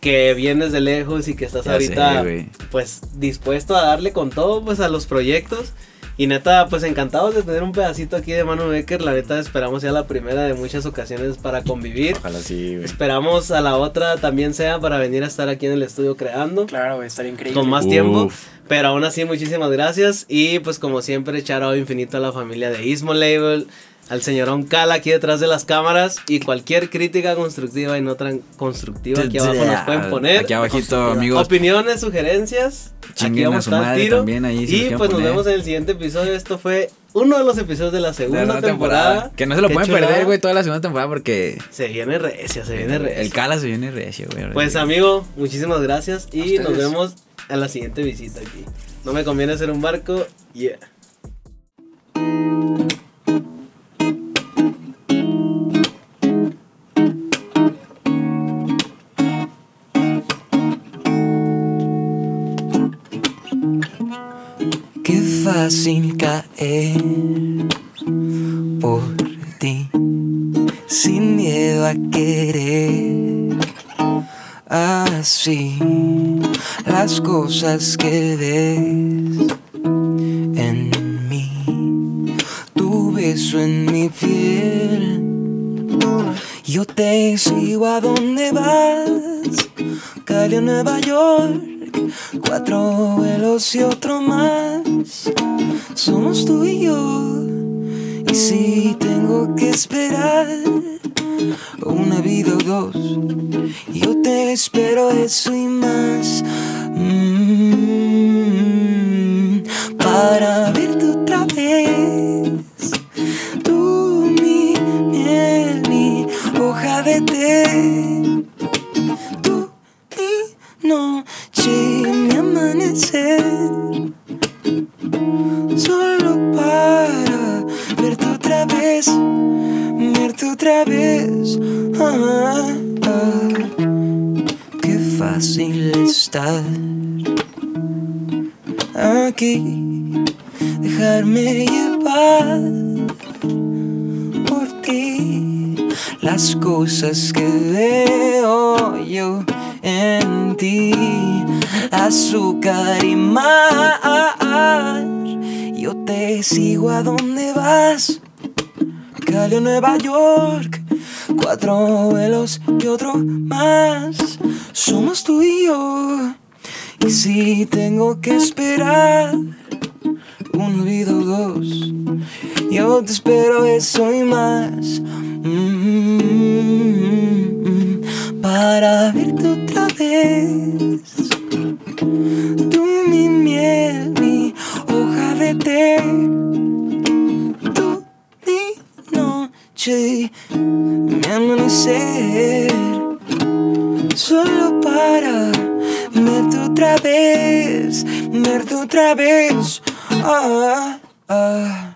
que vienes de lejos y que estás ahorita pues dispuesto a darle con todo pues a los proyectos y neta, pues encantados de tener un pedacito aquí de Manu Becker. La neta, esperamos ya la primera de muchas ocasiones para convivir. Ojalá sí, güey. Esperamos a la otra también sea para venir a estar aquí en el estudio creando. Claro, güey, estaría increíble. Con más tiempo. Pero aún así, muchísimas gracias. Y pues como siempre, echar infinito a la familia de Ismo Label al señorón Cal aquí detrás de las cámaras y cualquier crítica constructiva y no tan constructiva aquí abajo nos pueden poner. Aquí abajito, amigos. Opiniones, sugerencias. aquí vamos a estar tiro. ahí y pues nos vemos en el siguiente episodio. Esto fue uno de los episodios de la segunda temporada. Que no se lo pueden perder, güey, toda la segunda temporada porque... Se viene recia, se viene recia. El Cala se viene recia, güey. Pues amigo, muchísimas gracias y nos vemos en la siguiente visita aquí. No me conviene hacer un barco, yeah. Sin caer por ti, sin miedo a querer. Así las cosas que ves en mí, tu beso en mi piel. Yo te sigo a donde vas, Cali Nueva York Cuatro vuelos y otro más. Somos tú y yo. Y si tengo que esperar una vida o dos, yo te espero eso y más. Mm, para verte otra vez. Tú, mi miel, mi hoja de té. Aquí, dejarme llevar por ti. Las cosas que veo yo en ti, azúcar y mar. Yo te sigo a donde vas, Cali Nueva York, cuatro vuelos y otro más. Somos tú y yo, y si tengo que esperar un vida o dos, yo te espero eso y más. Mm-hmm para verte otra vez. Tú mi miel, mi hoja de té. Tú mi noche, mi amanecer. Solo para verte otra vez, verte otra vez. Ah, ah.